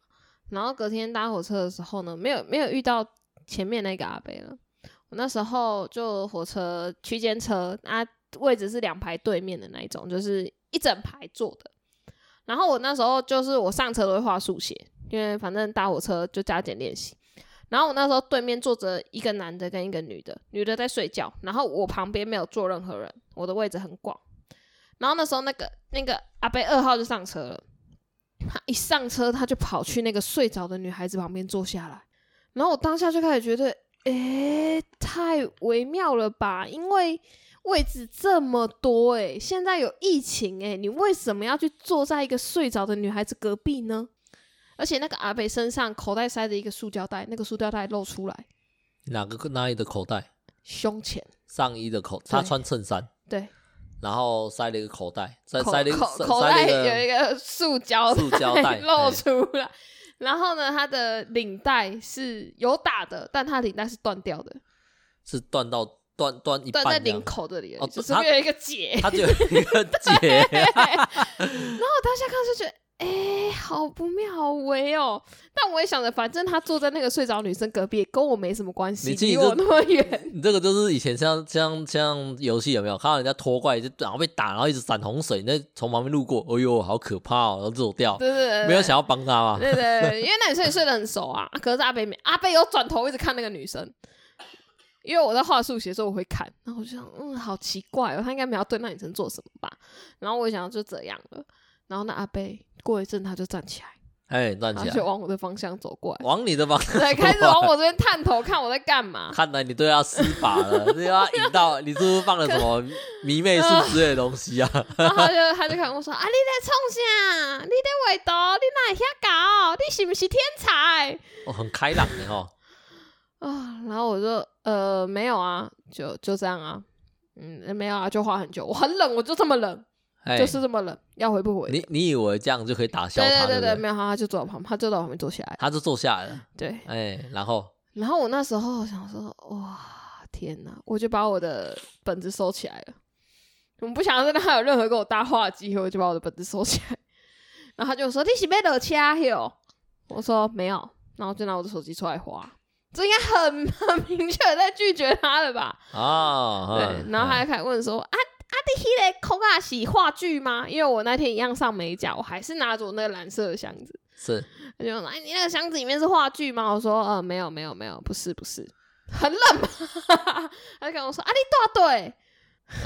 然后隔天搭火车的时候呢，没有没有遇到前面那个阿贝了。我那时候就火车区间车，啊，位置是两排对面的那一种，就是一整排坐的。然后我那时候就是我上车都会画速写，因为反正搭火车就加减练习。然后我那时候对面坐着一个男的跟一个女的，女的在睡觉，然后我旁边没有坐任何人，我的位置很广。然后那时候那个那个阿伯二号就上车了，他一上车他就跑去那个睡着的女孩子旁边坐下来，然后我当下就开始觉得，诶，太微妙了吧？因为位置这么多，诶，现在有疫情，诶，你为什么要去坐在一个睡着的女孩子隔壁呢？而且那个阿北身上口袋塞着一个塑胶袋，那个塑胶袋露出来，哪个哪里的口袋？胸前上衣的口，他穿衬衫，对。然后塞了一个口袋，再塞了一个口口袋有一个塑胶塑胶袋 露出来，然后呢，他的领带是有打的，但他领带是断掉的，是断到断断一半，断在领口这里，哦，就是有一个结，它就有一个 结，然后我当下看就觉得。哎、欸，好不妙，好微哦！但我也想着，反正他坐在那个睡着女生隔壁，跟我没什么关系，离我那么远。你这个就是以前像像像游戏有没有看到人家拖怪，就然后被打，然后一直闪洪水，那从旁边路过，哎呦，好可怕哦，然后走掉。对对对，没有想要帮他吗？对对对，因为那女生也睡得很熟啊。可是阿北没，阿北有转头一直看那个女生，因为我在画速写的时候我会看，然后我就想，嗯，好奇怪哦，他应该没有对那女生做什么吧？然后我想就这样了。然后那阿贝。过一阵他就站起来，哎，站起来就往我的方向走过来，往你的方向，对，开始往我这边探头看我在干嘛。看来你都要施法了，你要引导，你是不是放了什么迷妹术之类的东西啊？然后他就他就看我说啊，你在冲啥？你在画图？你哪会遐搞？你是不是天才？哦，很开朗的哦。啊，然后我就呃没有啊，就就这样啊，嗯，没有啊，就画很久，我很冷，我就这么冷。就是这么冷，要回不回？你你以为这样就可以打消他？对对对对，对对没有他，就坐到旁，他就在我旁边坐下来，他就坐下来了。对，哎，然后，然后我那时候想说，哇，天哪！我就把我的本子收起来了，我不想让他有任何跟我搭话的机会，我就把我的本子收起来。然后他就说：“你是没落车哟？”我说：“没有。”然后就拿我的手机出来滑，这应该很很明确的在拒绝他了吧？啊，对。然后他就开始问说：“啊？”阿弟，迄个空啊是话剧吗？因为我那天一样上美甲，我还是拿着我那个蓝色的箱子。是，他就说：“哎，你那个箱子里面是话剧吗？”我说：“呃，没有，没有，没有，不是，不是，很冷吗？” 他就跟我说：“阿弟大对。”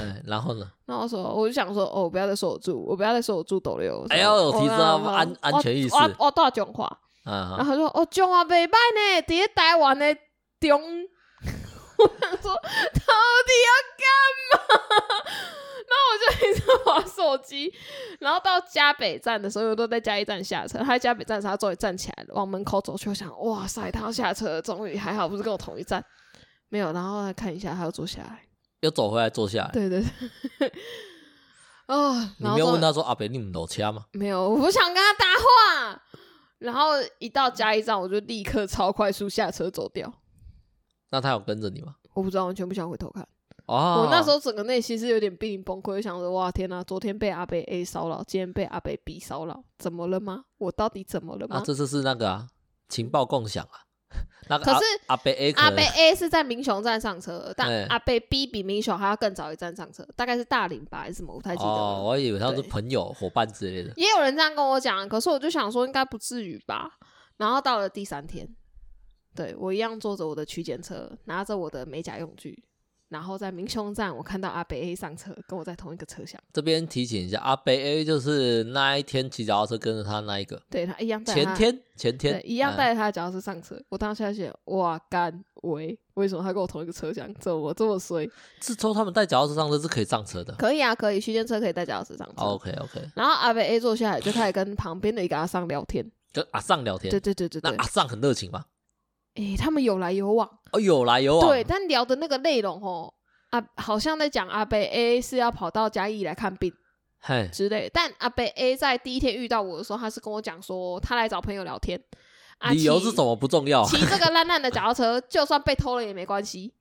嗯，然后呢？然后我说：“我就想说，哦，不要再说我住，我不要再说我住斗六。”哎呦，我提升安安全意识。我我大讲话，然后他说：“哦，讲话袂歹呢，伫台湾的中。”我想说，到底要干嘛？然后我就一直玩手机，然后到嘉北站的时候，我都在嘉义站下车。他在嘉北站时候，他终于站起来了，往门口走去。我想，哇塞，他要下车，终于还好，不是跟我同一站。没有，然后他看一下，他又坐下来，又走回来坐下来。对对对。哦，你没有问他说阿北，你们有车吗？没有，我不想跟他搭话。然后一到嘉义站，我就立刻超快速下车走掉。那他有跟着你吗？我不知道，完全不想回头看。哦，我那时候整个内心是有点濒临崩溃，想着哇天哪，昨天被阿北 A 骚扰，今天被阿北 B 骚扰，怎么了吗？我到底怎么了吗？啊，这次是那个啊，情报共享啊。那个可是阿贝 A 阿贝 A 是在明雄站上车，但阿贝 B 比明雄还要更早一站上车，大概是大林吧还是什么？我不太记得。哦，我以为他是朋友伙伴之类的。也有人这样跟我讲，可是我就想说应该不至于吧。然后到了第三天，对，我一样坐着我的区间车，拿着我的美甲用具。然后在明雄站，我看到阿北 A 上车，跟我在同一个车厢。这边提醒一下，阿北 A 就是那一天骑脚踏车跟着他那一个，对他一样带。前天前天一样带着他的脚踏车上车。嗯、我当下想，哇干喂，为什么他跟我同一个车厢？怎么这么衰？是说他们带脚踏车上车是可以上车的？可以啊，可以区间车可以带脚踏车上车。OK OK。然后阿北 A 坐下来就开始跟旁边的一个阿桑聊天，跟阿桑聊天。对对对对对。那阿桑很热情吗？诶、欸，他们有来有往。哦，有来有往。对，但聊的那个内容哦。啊，好像在讲阿北 A 是要跑到嘉义来看病，嘿之类。但阿北 A 在第一天遇到我的时候，他是跟我讲说他来找朋友聊天，啊、理由是什么不重要，骑这个 烂烂的脚踏车，就算被偷了也没关系。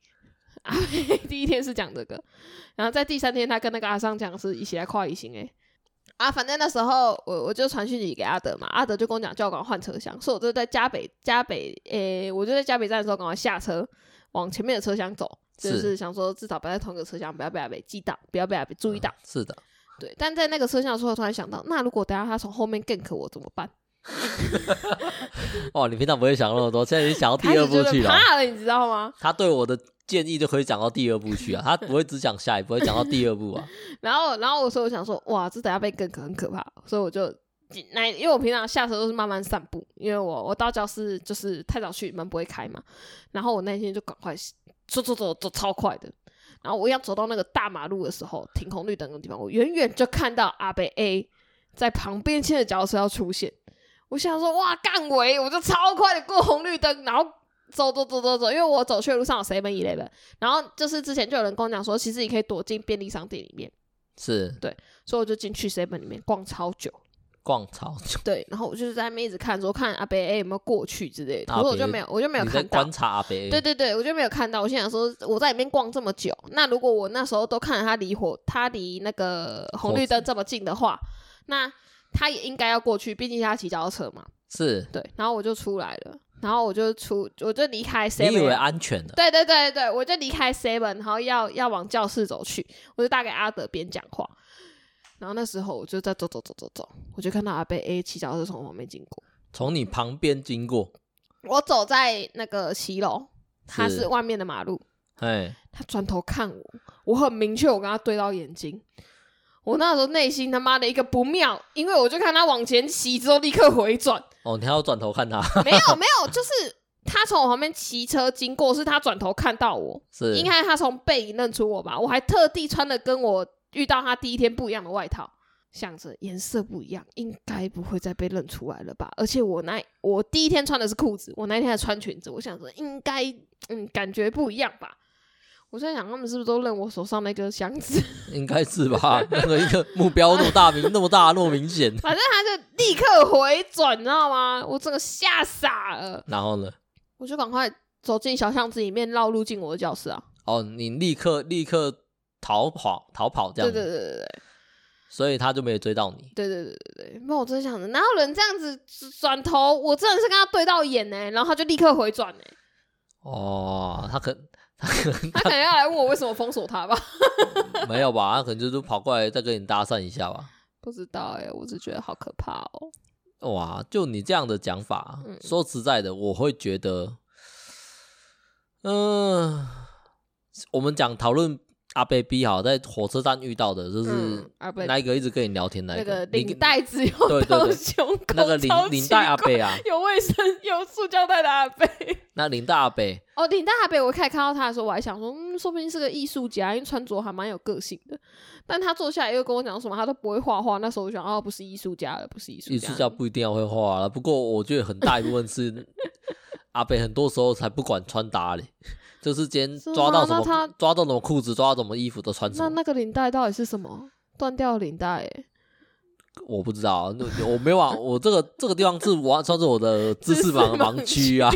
阿北 第一天是讲这个，然后在第三天他跟那个阿桑讲是一起来跨一行诶。啊，反正那时候我我就传讯息给阿德嘛，阿德就跟我讲叫我赶快换车厢，所以我就在嘉北嘉北诶、欸，我就在嘉北站的时候赶快下车，往前面的车厢走，就是想说至少不要在同一个车厢，不要被阿北记到，不要被阿北注意到、嗯。是的，对。但在那个车厢的时候，突然想到，那如果等下他从后面 gank 我怎么办？哦，你平常不会想那么多，现在已经想到第二步去了，怕了，你知道吗？他对我的。建议就可以讲到第二部去啊，他不会只讲下一步，会讲到第二部啊。然后，然后我说我想说，哇，这等下被更可很可怕，所以我就那，因为我平常下车都是慢慢散步，因为我我到教室就是太早去，门不会开嘛。然后我那天就赶快走走走走超快的，然后我要走到那个大马路的时候，停红绿灯的地方，我远远就看到阿北 A 在旁边牵着脚踏车要出现，我想说哇干尾，我就超快的过红绿灯，然后。走走走走走，因为我走去的路上有 Seven Eleven，然后就是之前就有人跟我讲说，其实你可以躲进便利商店里面，是。对，所以我就进去 Seven 里面逛超久，逛超久，对，然后我就是在那边一直看，说看阿北 A 有没有过去之类的，可是我就没有，我就没有看到，观察阿北 A，对对对，我就没有看到，我心想说我在里面逛这么久，那如果我那时候都看着他离火，他离那个红绿灯这么近的话，那他也应该要过去，毕竟他骑脚踏车嘛，是。对，然后我就出来了。然后我就出，我就离开 seven。你以为安全的？对对对对，我就离开 seven，然后要要往教室走去，我就大概阿德边讲话。然后那时候我就在走走走走走，我就看到阿贝 A 骑脚踏车从我旁边经过，从你旁边经过。我走在那个骑楼，他是外面的马路。哎，他转头看我，我很明确，我跟他对到眼睛。我那时候内心他妈的一个不妙，因为我就看他往前骑之后立刻回转。哦，你还要转头看他？没有 没有，就是他从我旁边骑车经过，是他转头看到我，是应该他从背影认出我吧？我还特地穿的跟我遇到他第一天不一样的外套，想着颜色不一样，应该不会再被认出来了吧？而且我那我第一天穿的是裤子，我那天还穿裙子，我想着应该嗯感觉不一样吧。我在想，他们是不是都认我手上那个箱子？应该是吧，那个一个目标那么大明，那么大，那么明显。反正他就立刻回转，你知道吗？我整个吓傻了。然后呢？我就赶快走进小巷子里面，绕路进我的教室啊！哦，你立刻立刻逃跑，逃跑这样子。对对对对对。所以他就没有追到你。对对对对对。那我真想着，哪有人这样子转头？我真的是跟他对到眼呢，然后他就立刻回转呢。哦，他可。他可能他可能要来问我为什么封锁他吧？没有吧？他可能就是跑过来再跟你搭讪一下吧？不知道哎、欸，我只觉得好可怕哦。哇，就你这样的讲法，嗯、说实在的，我会觉得，嗯、呃，我们讲讨论。阿贝 B 好，在火车站遇到的就是那一个一直跟你聊天的那个领带只有 到胸口，那个领领带阿贝啊，有卫生有塑胶袋的阿贝。那领带阿贝哦，领带阿贝，我开始看到他的时候，我还想说，嗯，说不定是个艺术家，因为穿着还蛮有个性的。但他坐下来又跟我讲什么，他都不会画画。那时候我想，哦，不是艺术家了，不是艺术家。艺术家不一定要会画了，不过我觉得很大一部分是阿北，很多时候才不管穿搭嘞。就是今天抓到什么，他抓到什么裤子，抓到什么衣服都穿什么。那那个领带到底是什么？断掉领带？我不知道，我没往 我这个这个地方是完算是我的知识盲盲区啊。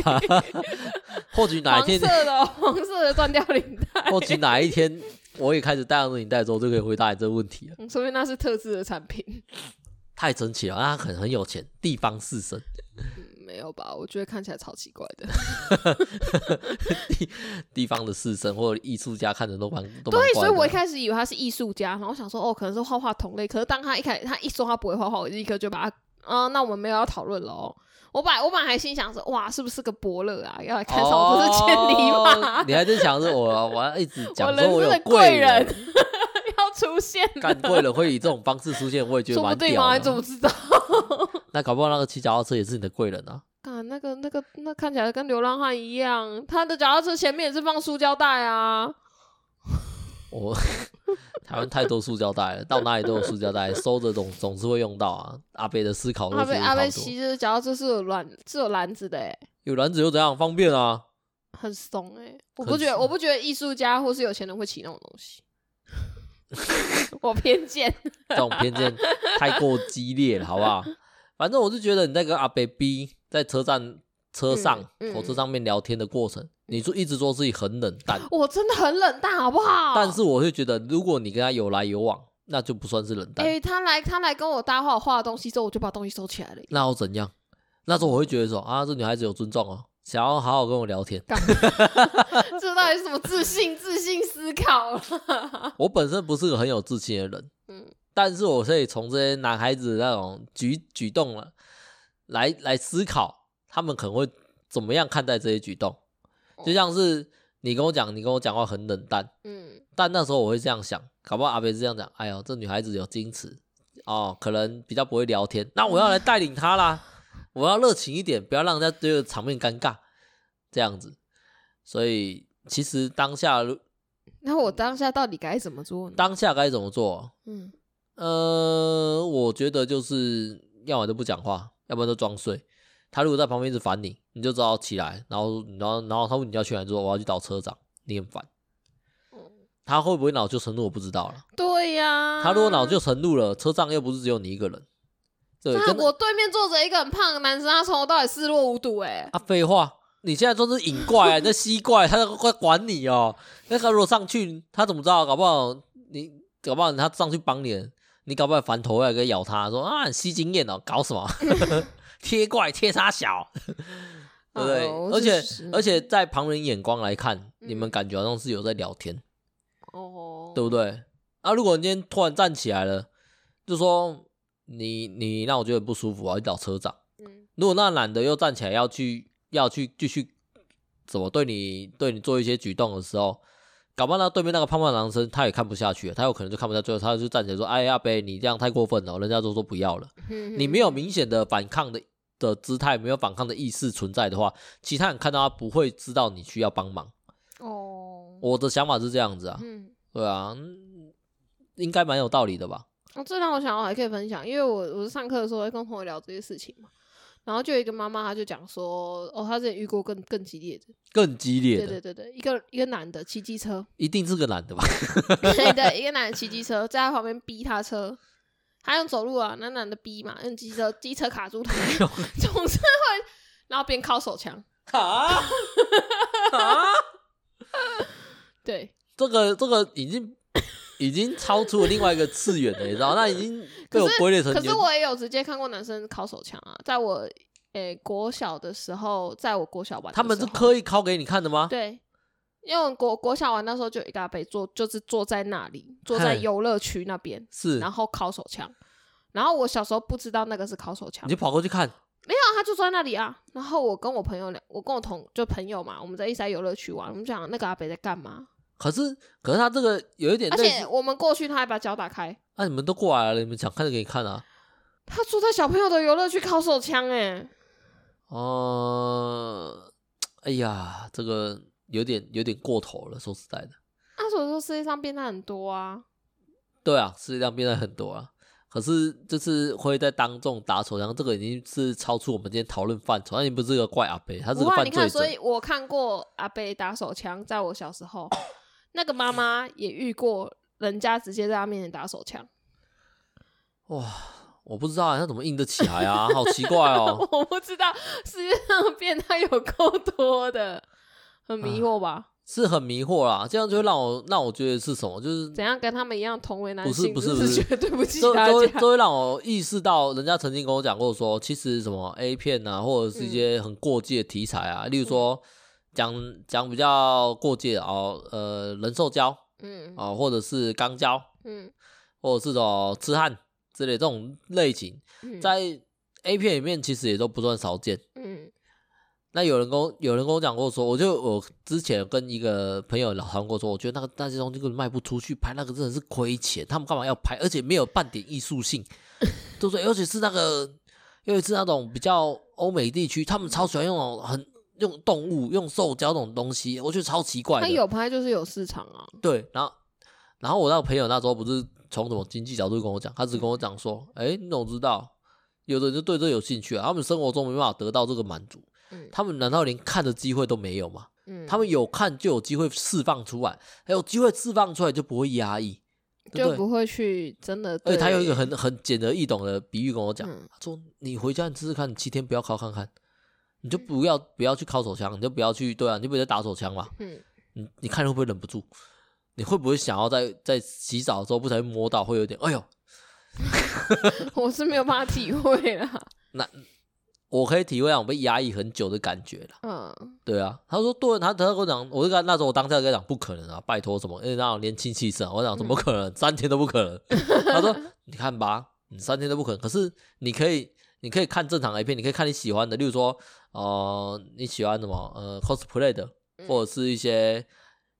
或许哪一天黄色的黄色的断掉领带，或许哪一天我也开始戴上领带之后，就可以回答你这个问题了。嗯，说明那是特制的产品，太神奇了，他很很有钱，地方士绅。没有吧？我觉得看起来超奇怪的。地地方的士绅或者艺术家看着都蛮都蛮对，所以我一开始以为他是艺术家，然后想说哦，可能是画画同类。可是当他一开始他一说他不会画画，我立刻就把他啊，那我们没有要讨论了哦。我本来我本来还心想说哇，是不是个伯乐啊？要来看上我这是千里马？你还在想着我，我要一直 讲说我有贵人要 出现，干贵人会以这种方式出现，我也觉得蛮屌的。你怎么知道？那搞不好那个骑脚踏车也是你的贵人啊！啊，那个、那个、那看起来跟流浪汉一样，他的脚踏车前面也是放塑胶袋啊。我台湾太多塑胶袋了，到哪里都有塑胶袋，收着总总是会用到啊。阿北的思考，阿北阿北骑着脚踏车是有篮是有篮子的诶，有篮子又怎样方便啊？很怂哎、欸，我不觉得，我不觉得艺术家或是有钱人会骑那种东西。我偏见，这种偏见太过激烈了，好不好？反正我是觉得你那个阿北 B 在车站车上火、车上面聊天的过程，你就一直说自己很冷淡，我真的很冷淡，好不好？但是我会觉得，如果你跟他有来有往，那就不算是冷淡。哎、欸，他来他来跟我搭话，我画的东西之后，我就把东西收起来了。那又怎样？那时候我会觉得说啊，这女孩子有尊重哦。想要好好跟我聊天，这到底是什么自信？自信思考？我本身不是个很有自信的人，嗯，但是我可以从这些男孩子的那种举举动了，来来思考，他们可能会怎么样看待这些举动。就像是你跟我讲，你跟我讲话很冷淡，嗯，但那时候我会这样想，搞不好阿北是这样讲，哎呦，这女孩子有矜持哦，可能比较不会聊天，那我要来带领她啦。我要热情一点，不要让人家觉得场面尴尬，这样子。所以其实当下，那我当下到底该怎么做呢？当下该怎么做？嗯，呃，我觉得就是要么就不讲话，要不然就装睡。他如果在旁边一直烦你，你就只好起来，然后，然后，然后他问你要去哪，就说我要去找车长，你很烦。他会不会恼羞成怒？我不知道了。对呀，他如果恼羞成怒了，车长又不是只有你一个人。对，那我对面坐着一个很胖的男生，他从头到尾视若无睹。哎，啊，废话，你现在说是引怪啊，你在吸怪，他在快管你哦。那他如果上去，他怎么知道？搞不好你，搞不好他上去帮你，你搞不好反头来给咬他，说啊，吸经验哦，搞什么？贴怪贴他小，对不对？哦、而且而且在旁人眼光来看，嗯、你们感觉好像是有在聊天，哦，对不对？啊，如果你今天突然站起来了，就说。你你让我觉得不舒服，我要去找车长。嗯，如果那男的又站起来要去要去继续怎么对你对你做一些举动的时候，搞不好那对面那个胖胖男生他也看不下去了，他有可能就看不下去，最后他就站起来说：“哎呀，贝，你这样太过分了。”人家都说不要了。嗯，你没有明显的反抗的的姿态，没有反抗的意识存在的话，其他人看到他不会知道你需要帮忙。哦，我的想法是这样子啊。嗯，对啊，应该蛮有道理的吧。哦，这让我想，我还可以分享，因为我我是上课的时候会跟朋友聊这些事情嘛，然后就有一个妈妈，她就讲说，哦，她之前遇过更更激烈的，更激烈的，对对对对，一个一个男的骑机车，一定是个男的吧？对对，一个男的骑机车，在他旁边逼他车，他用走路啊，那男的逼嘛，用机车机车卡住他，总是会，然后边靠手枪，啊？啊，对，这个这个已经。已经超出了另外一个次元了，你知道？那已经被我归类成。可是我也有直接看过男生烤手枪啊，在我诶、欸、国小的时候，在我国小玩，他们是刻意烤给你看的吗？对，因为国国小玩那时候就一大杯坐，就是坐在那里，坐在游乐区那边，是，然后烤手枪。然后我小时候不知道那个是烤手枪，你就跑过去看？没有，他就坐在那里啊。然后我跟我朋友俩，我跟我同就朋友嘛，我们在一起在游乐区玩，我们讲那个阿北在干嘛？可是，可是他这个有一点，而且我们过去，他还把脚打开。那、啊、你们都过来了，你们想看就给你看啊。他住在小朋友的游乐区靠手枪，哎。哦，哎呀，这个有点有点过头了，说实在的。那所以说世界上变态很多啊。对啊，世界上变态很多啊。可是这次会在当众打手枪，这个已经是超出我们今天讨论范畴。那你不是个怪阿贝，他是个犯罪者。你看，所以我看过阿贝打手枪，在我小时候。那个妈妈也遇过人家直接在她面前打手枪，哇！我不知道他怎么硬得起来啊，好奇怪哦！我不知道世界上变态有够多的，很迷惑吧？是很迷惑啦，这样就会让我让我觉得是什么？就是怎样跟他们一样同为男性？不是不是不是，对不起大家，都都会让我意识到，人家曾经跟我讲过说，其实什么 A 片啊，或者是一些很过界的题材啊，例如说。讲讲比较过界哦，呃，人兽交，嗯，哦，或者是肛交，嗯，或者是种痴汉之类这种类型，嗯、在 A 片里面其实也都不算少见，嗯。那有人跟我有人跟我讲过说，我就我之前跟一个朋友聊谈过说，我觉得那个那些东西根本卖不出去，拍那个真的是亏钱，他们干嘛要拍？而且没有半点艺术性，对不对？尤其是那个，尤其是那种比较欧美地区，他们超喜欢用那种很。用动物、用兽胶这种东西，我觉得超奇怪的。他有拍就是有市场啊。对，然后，然后我那个朋友那时候不是从什么经济角度跟我讲，他只跟我讲说：“哎、欸，你怎么知道？有的人就对这有兴趣啊，他们生活中没办法得到这个满足，嗯、他们难道连看的机会都没有吗？嗯，他们有看就有机会释放出来，还有机会释放出来就不会压抑？就不会去真的。而且他有一个很很简而易懂的比喻跟我讲，嗯、他说：“你回家你试试看，你七天不要靠看看，你就不要不要去靠手枪，你就不要去对啊，你就不要打手枪嘛。嗯，你你看会不会忍不住？你会不会想要在在洗澡的时候不小心摸到，会有点哎呦？我是没有办法体会啦。那。我可以体会啊，我被压抑很久的感觉了。嗯，对啊，他说对，他他跟我讲，我就跟那时候我当下跟他讲不可能啊，拜托什么，因为那种年轻气盛，我讲怎么可能，嗯、三天都不可能。他说你看吧，你三天都不可能，可是你可以，你可以看正常 A 片，你可以看你喜欢的，例如说，呃，你喜欢什么，呃，cosplay 的，或者是一些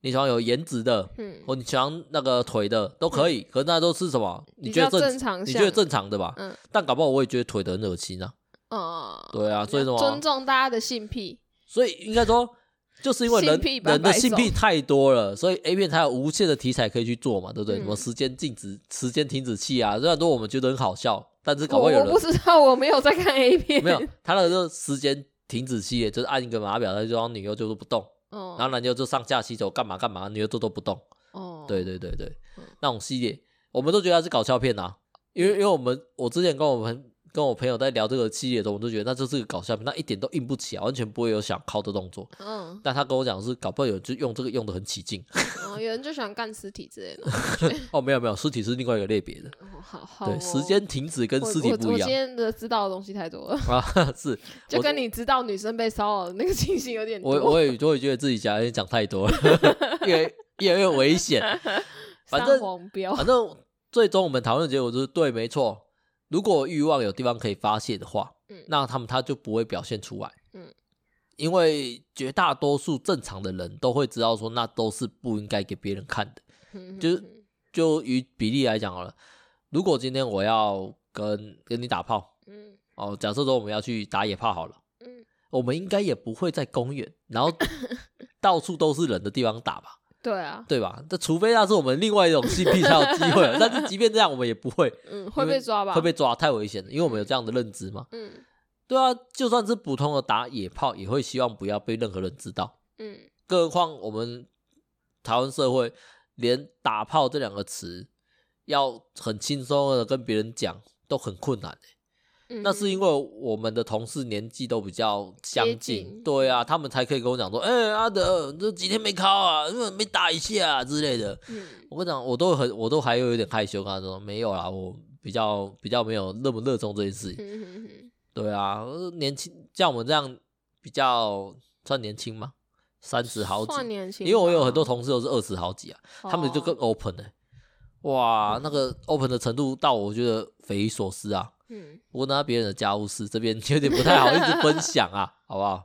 你喜欢有颜值的，嗯，或你喜欢那个腿的都可以，嗯、可是那都是什么？你觉得正，常？你觉得正常的吧？嗯，但搞不好我也觉得腿的很恶心啊。嗯，对啊，所以什么尊重大家的性癖，所以应该说，就是因为人人的性癖太多了，所以 A 片才有无限的题材可以去做嘛，对不对？嗯、什么时间静止、时间停止器啊，虽然说我们觉得很好笑，但是搞不好有人不知道，我没有在看 A 片，没有他那个时间停止器，就是按一个码表，他就让女优就是不动，哦、然后男优就上下洗手干嘛干嘛，女优都都不动，哦，对对对对，嗯、那种系列我们都觉得它是搞笑片啊，因为因为我们我之前跟我们。跟我朋友在聊这个系列的时候，我就觉得那就是个搞笑片，那一点都硬不起来，完全不会有想靠的动作。嗯，但他跟我讲是，搞不好有人就用这个用的很起劲。哦，有人就喜欢干尸体之类的。哦，没有没有，尸体是另外一个类别的。哦，好好。对，时间停止跟尸体不一样。我，我，我今天的知道的东西太多了啊，是，就跟你知道女生被骚扰的那个情形有点多。我我也我也觉得自己讲有点讲太多了，越越来越危险。反正反正最终我们讨论的结果就是对，没错。如果欲望有地方可以发泄的话，嗯，那他们他就不会表现出来，嗯，因为绝大多数正常的人都会知道说，那都是不应该给别人看的，嗯，就就以比例来讲好了，如果今天我要跟跟你打炮，嗯，哦，假设说我们要去打野炮好了，嗯，我们应该也不会在公园，然后 到处都是人的地方打吧。对啊，对吧？这除非那是我们另外一种性癖才有机会，但是即便这样，我们也不会，嗯，会被抓吧？会被抓，太危险了，因为我们有这样的认知嘛。嗯，对啊，就算是普通的打野炮，也会希望不要被任何人知道。嗯，更何况我们台湾社会连打炮这两个词要很轻松的跟别人讲都很困难欸。那是因为我们的同事年纪都比较相近，近对啊，他们才可以跟我讲说，哎、欸，阿德，这几天没考啊，没打一下啊之类的。嗯、我跟你讲，我都很，我都还有有点害羞，跟他说没有啦，我比较比较没有那么热衷这件事情。嗯、哼哼对啊，年轻像我们这样比较算年轻吗？三十好几，因为我有很多同事都是二十好几啊，哦、他们就更 open 的、欸，哇，那个 open 的程度到我觉得匪夷所思啊。嗯，不过那别人的家务事这边有点不太好意思分享啊，好不好？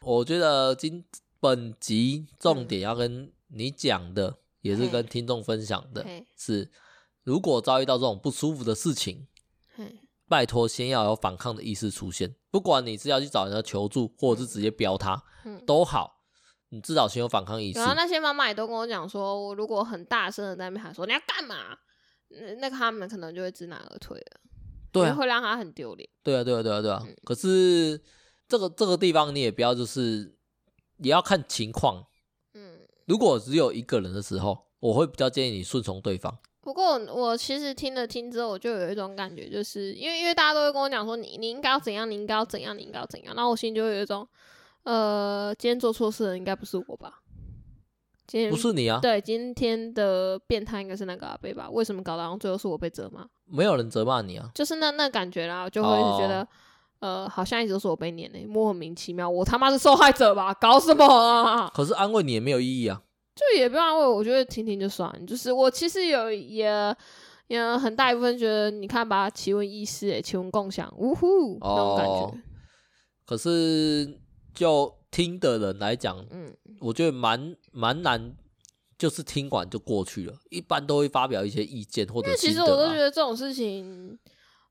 我觉得今本集重点要跟你讲的，嗯、也是跟听众分享的，是如果遭遇到这种不舒服的事情，嗯、拜托先要有反抗的意识出现，不管你是要去找人家求助，或者是直接飙他，嗯、都好，你至少先有反抗意识。然后那些妈妈也都跟我讲说，我如果很大声的在那边喊说你要干嘛，那个他们可能就会知难而退了。对，会让他很丢脸。对啊，对啊，对啊，对啊。嗯、可是这个这个地方你也不要，就是也要看情况。嗯，如果只有一个人的时候，我会比较建议你顺从对方。不过我其实听了听之后，我就有一种感觉，就是因为因为大家都会跟我讲说，你你应该要怎样，你应该要怎样，你应该要怎样，然后我心里就会有一种，呃，今天做错事的应该不是我吧？今天不是你啊？对，今天的变态应该是那个阿贝吧？为什么搞到最后是我被责骂？没有人责骂你啊，就是那那感觉啦，就会一直觉得，哦、呃，好像一直都是我被念诶，莫名其妙，我他妈是受害者吧？搞什么啊？可是安慰你也没有意义啊，就也不要安慰，我觉得听听就算。就是我其实有也也很大一部分觉得，你看吧，奇闻异事诶，奇闻共享，呜呼，那种感觉。哦、可是就听的人来讲，嗯。我觉得蛮蛮难，就是听完就过去了。一般都会发表一些意见或者。其实我都觉得这种事情，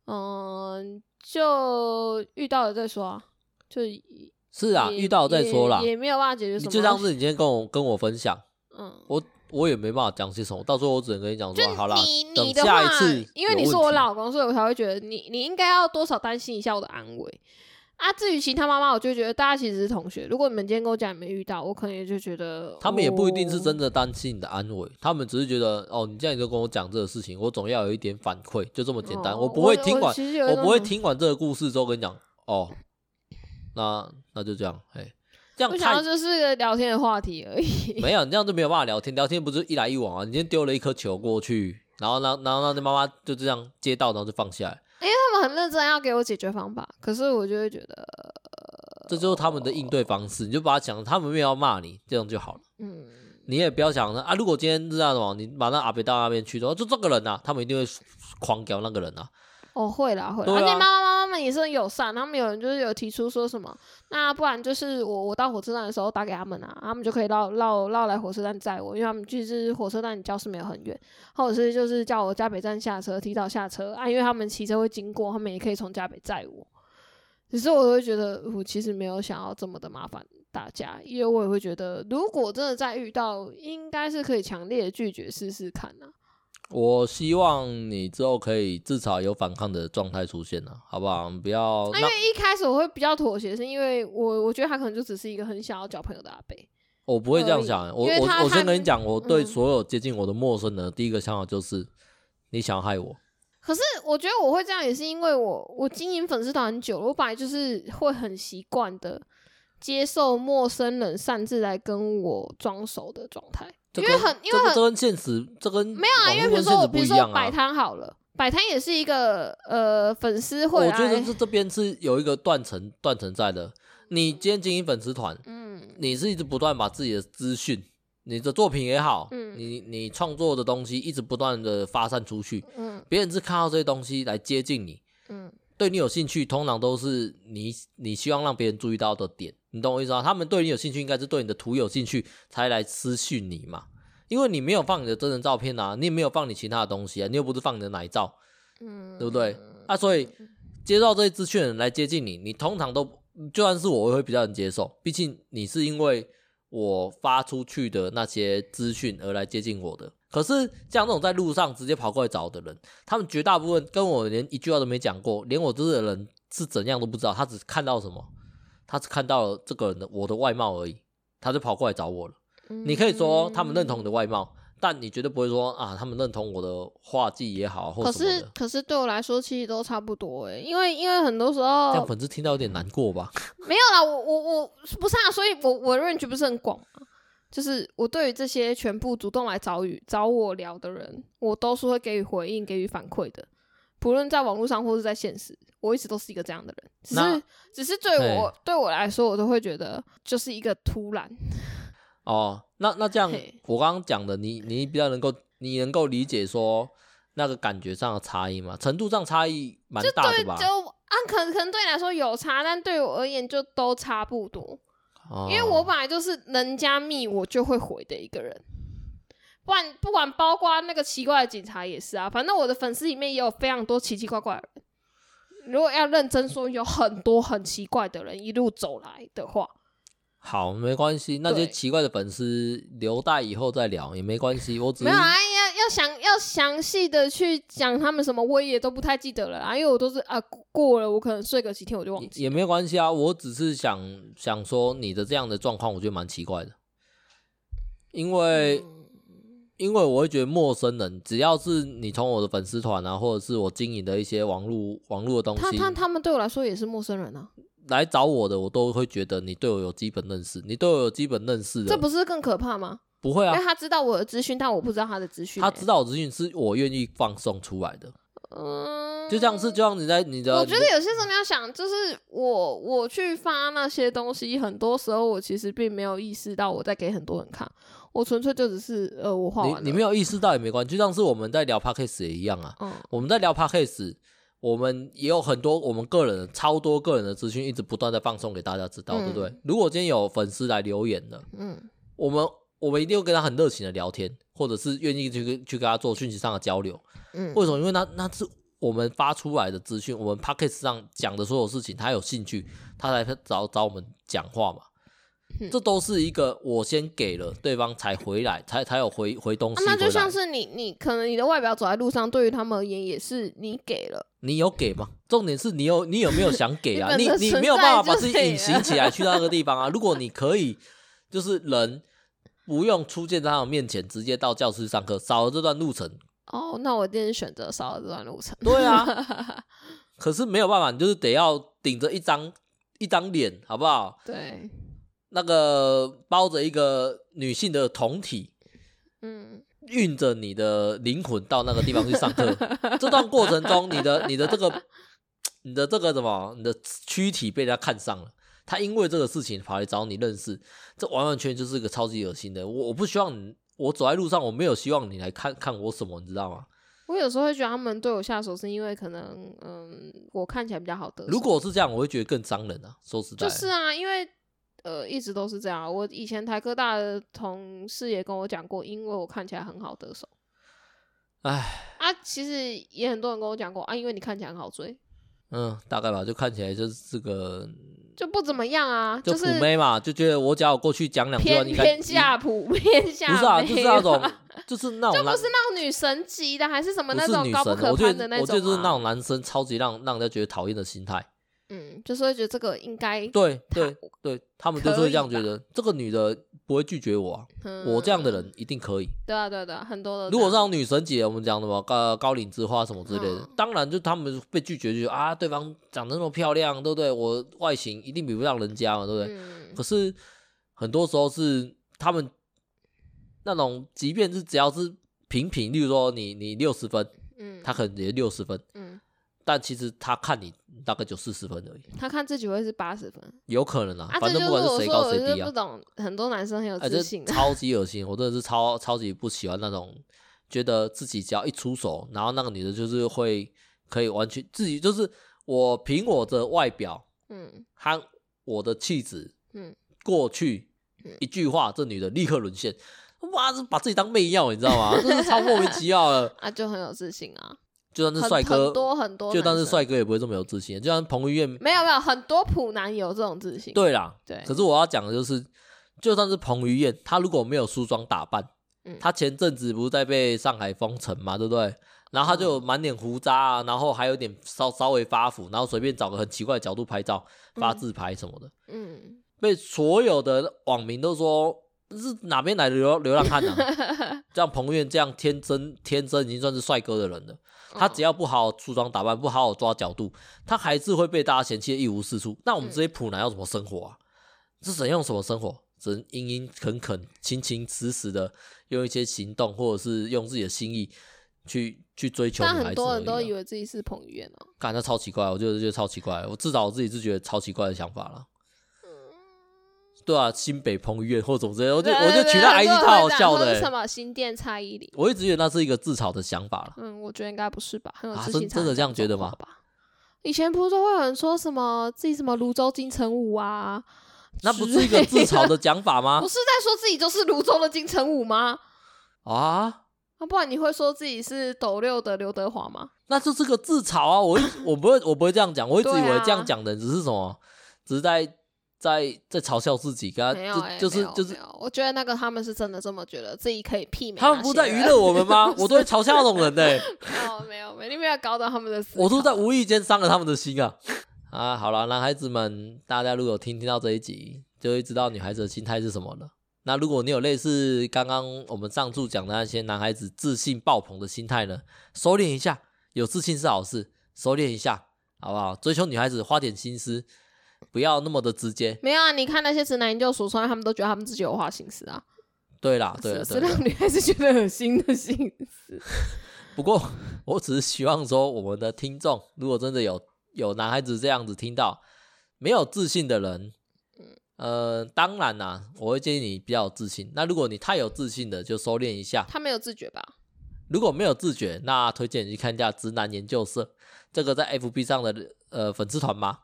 嗯、呃，就遇到了再说啊。就是啊，遇到了再说啦，也没有办法解决什么。就像是你今天跟我跟我分享，嗯，我我也没办法讲些什么。到时候我只能跟你讲说，好啦，等下一次，因为你是我老公，所以我才会觉得你你应该要多少担心一下我的安危。啊，至于其他妈妈，我就觉得大家其实是同学。如果你们今天跟我讲你没遇到，我可能也就觉得他们也不一定是真的担心你的安危，哦、他们只是觉得哦，你这样就跟我讲这个事情，我总要有一点反馈，就这么简单。哦、我不会听完，我，我，我不会听完这个故事之后跟你讲哦，那那就这样，哎，这样我想要就是个聊天的话题而已。没有，你这样就没有办法聊天，聊天不是一来一往啊？你今天丢了一颗球过去，然后，然后，然后，那妈妈就这样接到，然后就放下来。因为他们很认真要给我解决方法，可是我就会觉得，这就是他们的应对方式。你就把他讲，他们没有要骂你，这样就好了。嗯，你也不要想啊，如果今天是这样的话，你把那阿北到那边去的话，就这个人啊，他们一定会狂屌那个人啊。哦，会啦会啦，而且妈妈妈妈们也是很友善，他们有人就是有提出说什么，那不然就是我我到火车站的时候打给他们啊，他们就可以绕绕绕来火车站载我，因为他们其实火车站离教室没有很远，或者是就是叫我嘉北站下车，提早下车啊，因为他们骑车会经过，他们也可以从嘉北载我。只是我会觉得我其实没有想要这么的麻烦大家，因为我也会觉得如果真的再遇到，应该是可以强烈的拒绝试试看啊。我希望你之后可以至少有反抗的状态出现了，好不好？不要。因为一开始我会比较妥协，是因为我我觉得他可能就只是一个很想要交朋友的阿伯。我不会这样想，我我我先跟你讲，我对所有接近我的陌生人，第一个想法就是你想害我。可是我觉得我会这样，也是因为我我经营粉丝团很久了，我本来就是会很习惯的接受陌生人擅自来跟我装熟的状态。因为很，因为很，这跟现实，这跟没有啊。因为比如说，比如说摆摊好了，摆摊也是一个呃粉丝会。我觉得这这边是有一个断层断层在的。你今天经营粉丝团，嗯，你是一直不断把自己的资讯，你的作品也好，嗯，你你创作的东西一直不断的发散出去，嗯，别人是看到这些东西来接近你，嗯，对你有兴趣，通常都是你你希望让别人注意到的点。你懂我意思吗？他们对你有兴趣，应该是对你的图有兴趣才来私讯你嘛。因为你没有放你的真人照片啊，你也没有放你其他的东西啊，你又不是放你的奶照，嗯，对不对？啊，所以接到这些资讯的人来接近你，你通常都就算是我，我会比较能接受。毕竟你是因为我发出去的那些资讯而来接近我的。可是像这种在路上直接跑过来找的人，他们绝大部分跟我连一句话都没讲过，连我这个人是怎样都不知道，他只看到什么。他只看到了这个人的我的外貌而已，他就跑过来找我了。你可以说他们认同你的外貌，但你绝对不会说啊，他们认同我的画技也好，或。可是，可是对我来说，其实都差不多诶，因为因为很多时候，这样粉丝听到有点难过吧？没有啦，我我我不是啊，所以我我的 range 不是很广，就是我对于这些全部主动来找与找我聊的人，我都是会给予回应、给予反馈的。不论在网络上或是在现实，我一直都是一个这样的人。只是，只是对我对我来说，我都会觉得就是一个突然。哦，那那这样，嘿我刚刚讲的，你你比较能够，你能够理解说那个感觉上的差异吗？程度上差异蛮大的吧？就，就啊，可能可能对你来说有差，但对我而言就都差不多。哦，因为我本来就是人家密我就会回的一个人。不管不管，包括那个奇怪的警察也是啊。反正我的粉丝里面也有非常多奇奇怪怪的人。如果要认真说，有很多很奇怪的人一路走来的话，好，没关系。那些奇怪的粉丝留待以后再聊也没关系。我只是没有啊，要要详要详细的去讲他们什么，我也都不太记得了啊。因为我都是啊过了，我可能睡个几天我就忘记了。也没关系啊，我只是想想说你的这样的状况，我觉得蛮奇怪的，因为。嗯因为我会觉得陌生人，只要是你从我的粉丝团啊，或者是我经营的一些网络网络的东西，他他他们对我来说也是陌生人啊。来找我的，我都会觉得你对我有基本认识，你对我有基本认识的，这不是更可怕吗？不会啊，因为他知道我的资讯，但我不知道他的资讯。他知道我资讯是我愿意放送出来的。嗯，就像是就像你在你的，我觉得有些时候你要想，就是我我去发那些东西，很多时候我其实并没有意识到我在给很多人看。我纯粹就只是呃，我画完。你你没有意识到也没关系，就像是我们在聊 Podcast 也一样啊。嗯。我们在聊 Podcast，我们也有很多我们个人超多个人的资讯，一直不断在放送给大家知道，嗯、对不对？如果今天有粉丝来留言的，嗯，我们我们一定会跟他很热情的聊天，或者是愿意去跟去跟他做讯息上的交流。嗯。为什么？因为那那是我们发出来的资讯，我们 Podcast 上讲的所有事情，他有兴趣，他来找找我们讲话嘛。嗯、这都是一个我先给了对方才回来，才才有回回东西那就像是你，你可能你的外表走在路上，对于他们而言也是你给了。你有给吗？重点是你有你有没有想给啊？你你，你没有办法把自己隐形起来去到那个地方啊？如果你可以，就是人不用出现在他们面前，直接到教室上课，少了这段路程。哦，那我一定选择少了这段路程。对啊，可是没有办法，你就是得要顶着一张一张脸，好不好？对。那个包着一个女性的酮体，嗯，运着你的灵魂到那个地方去上课。这段过程中，你的、你的这个、你的这个什么，你的躯体被人家看上了。他因为这个事情跑来找你认识，这完完全全就是一个超级恶心的。我我不希望你，我走在路上，我没有希望你来看看我什么，你知道吗？我有时候会觉得他们对我下手，是因为可能，嗯，我看起来比较好得。如果是这样，我会觉得更伤人啊。说实在，就是啊，因为。呃，一直都是这样。我以前台科大的同事也跟我讲过，因为我看起来很好得手。唉，啊，其实也很多人跟我讲过啊，因为你看起来很好追。嗯，大概吧，就看起来就是这个就不怎么样啊，就普妹嘛，就觉得我只要过去讲两句话，偏偏下普偏下，不是啊，就是那种，就是那种，就不是那种女神级的，还是什么那种高不可攀的那种。我觉得就是那种男生超级让让人家觉得讨厌的心态。嗯，就是会觉得这个应该对对对，他们就是会这样觉得，这个女的不会拒绝我啊，嗯、我这样的人一定可以。对啊对啊对啊，很多的。如果是女神姐，我们讲什么高高岭之花什么之类的，嗯、当然就他们被拒绝就啊，对方长得那么漂亮，对不对？我外形一定比不上人家嘛，对不对？嗯、可是很多时候是他们那种，即便是只要是平平，例如说你你六十分，嗯，他可能也六十分，嗯。但其实他看你大概就四十分而已，他看自己会是八十分，有可能啊。啊反正不管是谁高谁低啊。不懂很多男生很有自信，欸、超级恶心。我真的是超超级不喜欢那种，觉得自己只要一出手，然后那个女的就是会可以完全自己就是我凭我的外表，嗯，和我的气质，嗯，过去一句话，这女的立刻沦陷。哇，这把自己当媚药，你知道吗？真是超莫名其妙的。啊，就很有自信啊。就算是帅哥，很多很多，就算是帅哥也不会这么有自信。就像彭于晏，没有没有，很多普男有这种自信。对啦，对。可是我要讲的就是，就算是彭于晏，他如果没有梳妆打扮，嗯，他前阵子不是在被上海封城嘛，对不对？然后他就满脸胡渣啊，然后还有点稍稍微发福，然后随便找个很奇怪的角度拍照，发自拍什么的，嗯，被所有的网民都说是哪边来的流流浪汉啊？像彭于晏这样天真天真已经算是帅哥的人了。他只要不好好梳妆打扮，不好好抓角度，他还是会被大家嫌弃的一无是处。那我们这些普男要怎么生活啊？是怎样什么生活？只能殷殷恳恳、勤勤实实的用一些行动，或者是用自己的心意去去追求女孩子。但很多人都以为自己是彭于晏哦，感觉超奇怪，我觉得觉得超奇怪。我至少我自己是觉得超奇怪的想法了。对啊，新北彭于晏或者怎么之类，我就我就取那 ID 太好笑的。什么新店蔡依林？我一直觉得那是一个自嘲的想法了。嗯，我觉得应该不是吧？很有自信、啊。真的这样觉得吗？以前不是都会有人说什么自己什么泸州金城武啊？那不是一个自嘲的讲法吗？不是在说自己就是泸州的金城武吗？啊？那不然你会说自己是斗六的刘德华吗？那就是个自嘲啊！我一我不会我不会这样讲，我一直以为这样讲的只是什么，只是在。在在嘲笑自己，跟他就、欸、就是就是，我觉得那个他们是真的这么觉得自己可以媲美。他们不在娱乐我们吗？我都会嘲笑那种人呢、欸。没有没有没，你没有搞到他们的。我都在无意间伤了他们的心啊！啊，好了，男孩子们，大家如果有听听到这一集，就会知道女孩子的心态是什么了。那如果你有类似刚刚我们上述讲的那些男孩子自信爆棚的心态呢，收敛一下，有自信是好事，收敛一下，好不好？追求女孩子花点心思。不要那么的直接。没有啊，你看那些直男研究所，他们都觉得他们自己有花心思啊。对啦，对啦，是让女孩子觉得恶心的心思。不过，我只是希望说，我们的听众如果真的有有男孩子这样子听到没有自信的人，呃，当然啦、啊，我会建议你比较有自信。那如果你太有自信的，就收敛一下。他没有自觉吧？如果没有自觉，那推荐你去看一下直男研究社，这个在 FB 上的呃粉丝团吗？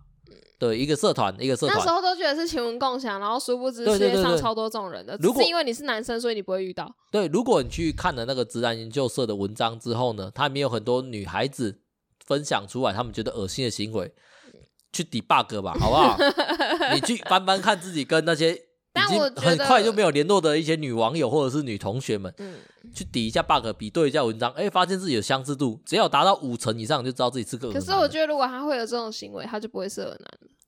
对，一个社团，一个社团。那时候都觉得是情文共享，然后殊不知世界上超多这种人的。如果是因为你是男生，所以你不会遇到。对，如果你去看了那个直男研究社的文章之后呢，它里面有很多女孩子分享出来，他们觉得恶心的行为，去 debug 吧，好不好？你去翻翻看自己跟那些但我很快就没有联络的一些女网友或者是女同学们，嗯，去抵一下 bug，比对一下文章，哎、欸，发现自己的相似度，只要达到五成以上，就知道自己是个。可是我觉得，如果他会有这种行为，他就不会是恶男。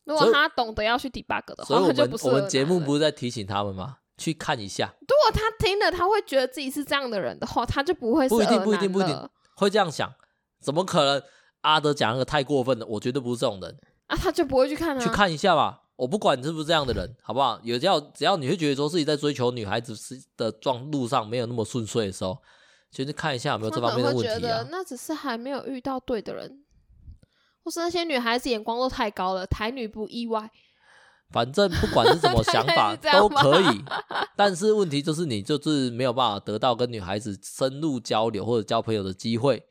如果他懂得要去 debug 的话，所以我们他就不是恶男。我们节目不是在提醒他们吗？去看一下。如果他听了，他会觉得自己是这样的人的话，他就不会是。不一定，不一定，不一定会这样想。怎么可能？阿德讲那个太过分了，我绝对不是这种人啊，他就不会去看啊。去看一下吧。我不管你是不是这样的人，好不好？有只要只要你会觉得说自己在追求女孩子是的状路上没有那么顺遂的时候，其实看一下有没有这方面的问题啊。觉得那只是还没有遇到对的人，或是那些女孩子眼光都太高了，台女不意外。反正不管是什么 想法都可以，但是问题就是你就是没有办法得到跟女孩子深入交流或者交朋友的机会，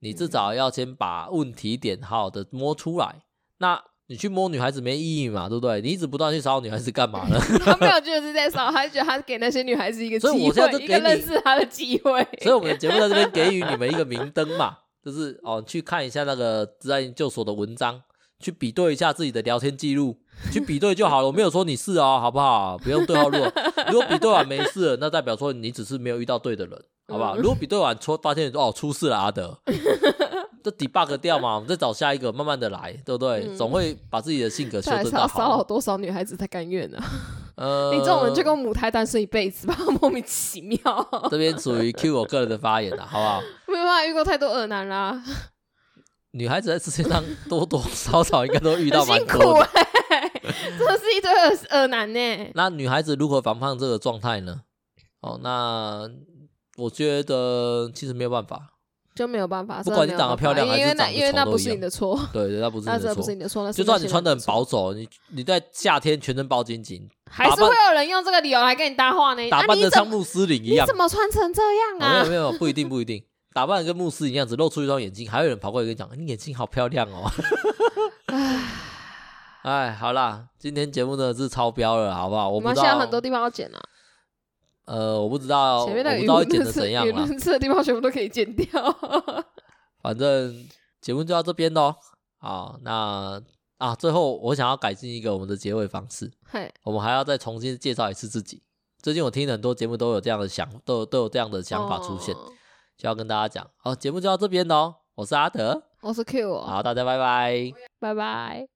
你至少要先把问题点好好的摸出来。那你去摸女孩子没意义嘛，对不对？你一直不断去骚扰女孩子干嘛呢？他没有觉得是在骚扰，他觉得他给那些女孩子一个机会，所以我现在就一个认识他的机会。所以我们的节目在这边给予你们一个明灯嘛，就是哦，去看一下那个职业研究所的文章，去比对一下自己的聊天记录，去比对就好了。我没有说你是哦，好不好？不用对号入座。如果比对完没事了，那代表说你只是没有遇到对的人，好不好？如果比对完出发现哦出事了，阿德。就 debug 掉嘛，我们再找下一个，慢慢的来，对不对？嗯、总会把自己的性格修正到好。骚扰多少女孩子才甘愿呢？呃，你这种人就跟母胎单身一辈子吧，莫名其妙。这边属于 Q 我个人的发言了，好不好？没有办法，遇过太多恶男啦。女孩子在世界上多多少少应该都遇到蛮多的。辛苦欸、真的是一堆恶恶男呢。那女孩子如何防范这个状态呢？哦，那我觉得其实没有办法。就没有办法，不管你长得漂亮还是长得丑，因为那不是你的错。对对，那不 是你的错。那不是你的错。就算你穿的很保守，你你在夏天全身包紧紧，还是会有人用这个理由来跟你搭话呢。打扮的像穆斯林一样，你怎么穿成这样啊？没有没有，不一定 不一定，打扮的跟穆斯林一样，只露出一双眼睛，还有人跑过来跟你讲，你眼睛好漂亮哦。哎，好啦，今天节目真的是超标了，好不好？我们现在很多地方要剪啊。呃，我不知道，前面的我不知道会剪的怎样了。吃的地方全部都可以剪掉。反正节目就到这边喽。好，那啊，最后我想要改进一个我们的结尾方式。嘿，我们还要再重新介绍一次自己。最近我听很多节目都有这样的想，都有都有这样的想法出现，哦、就要跟大家讲。好，节目就到这边喽。我是阿德，我是 Q。好，大家拜拜，拜拜。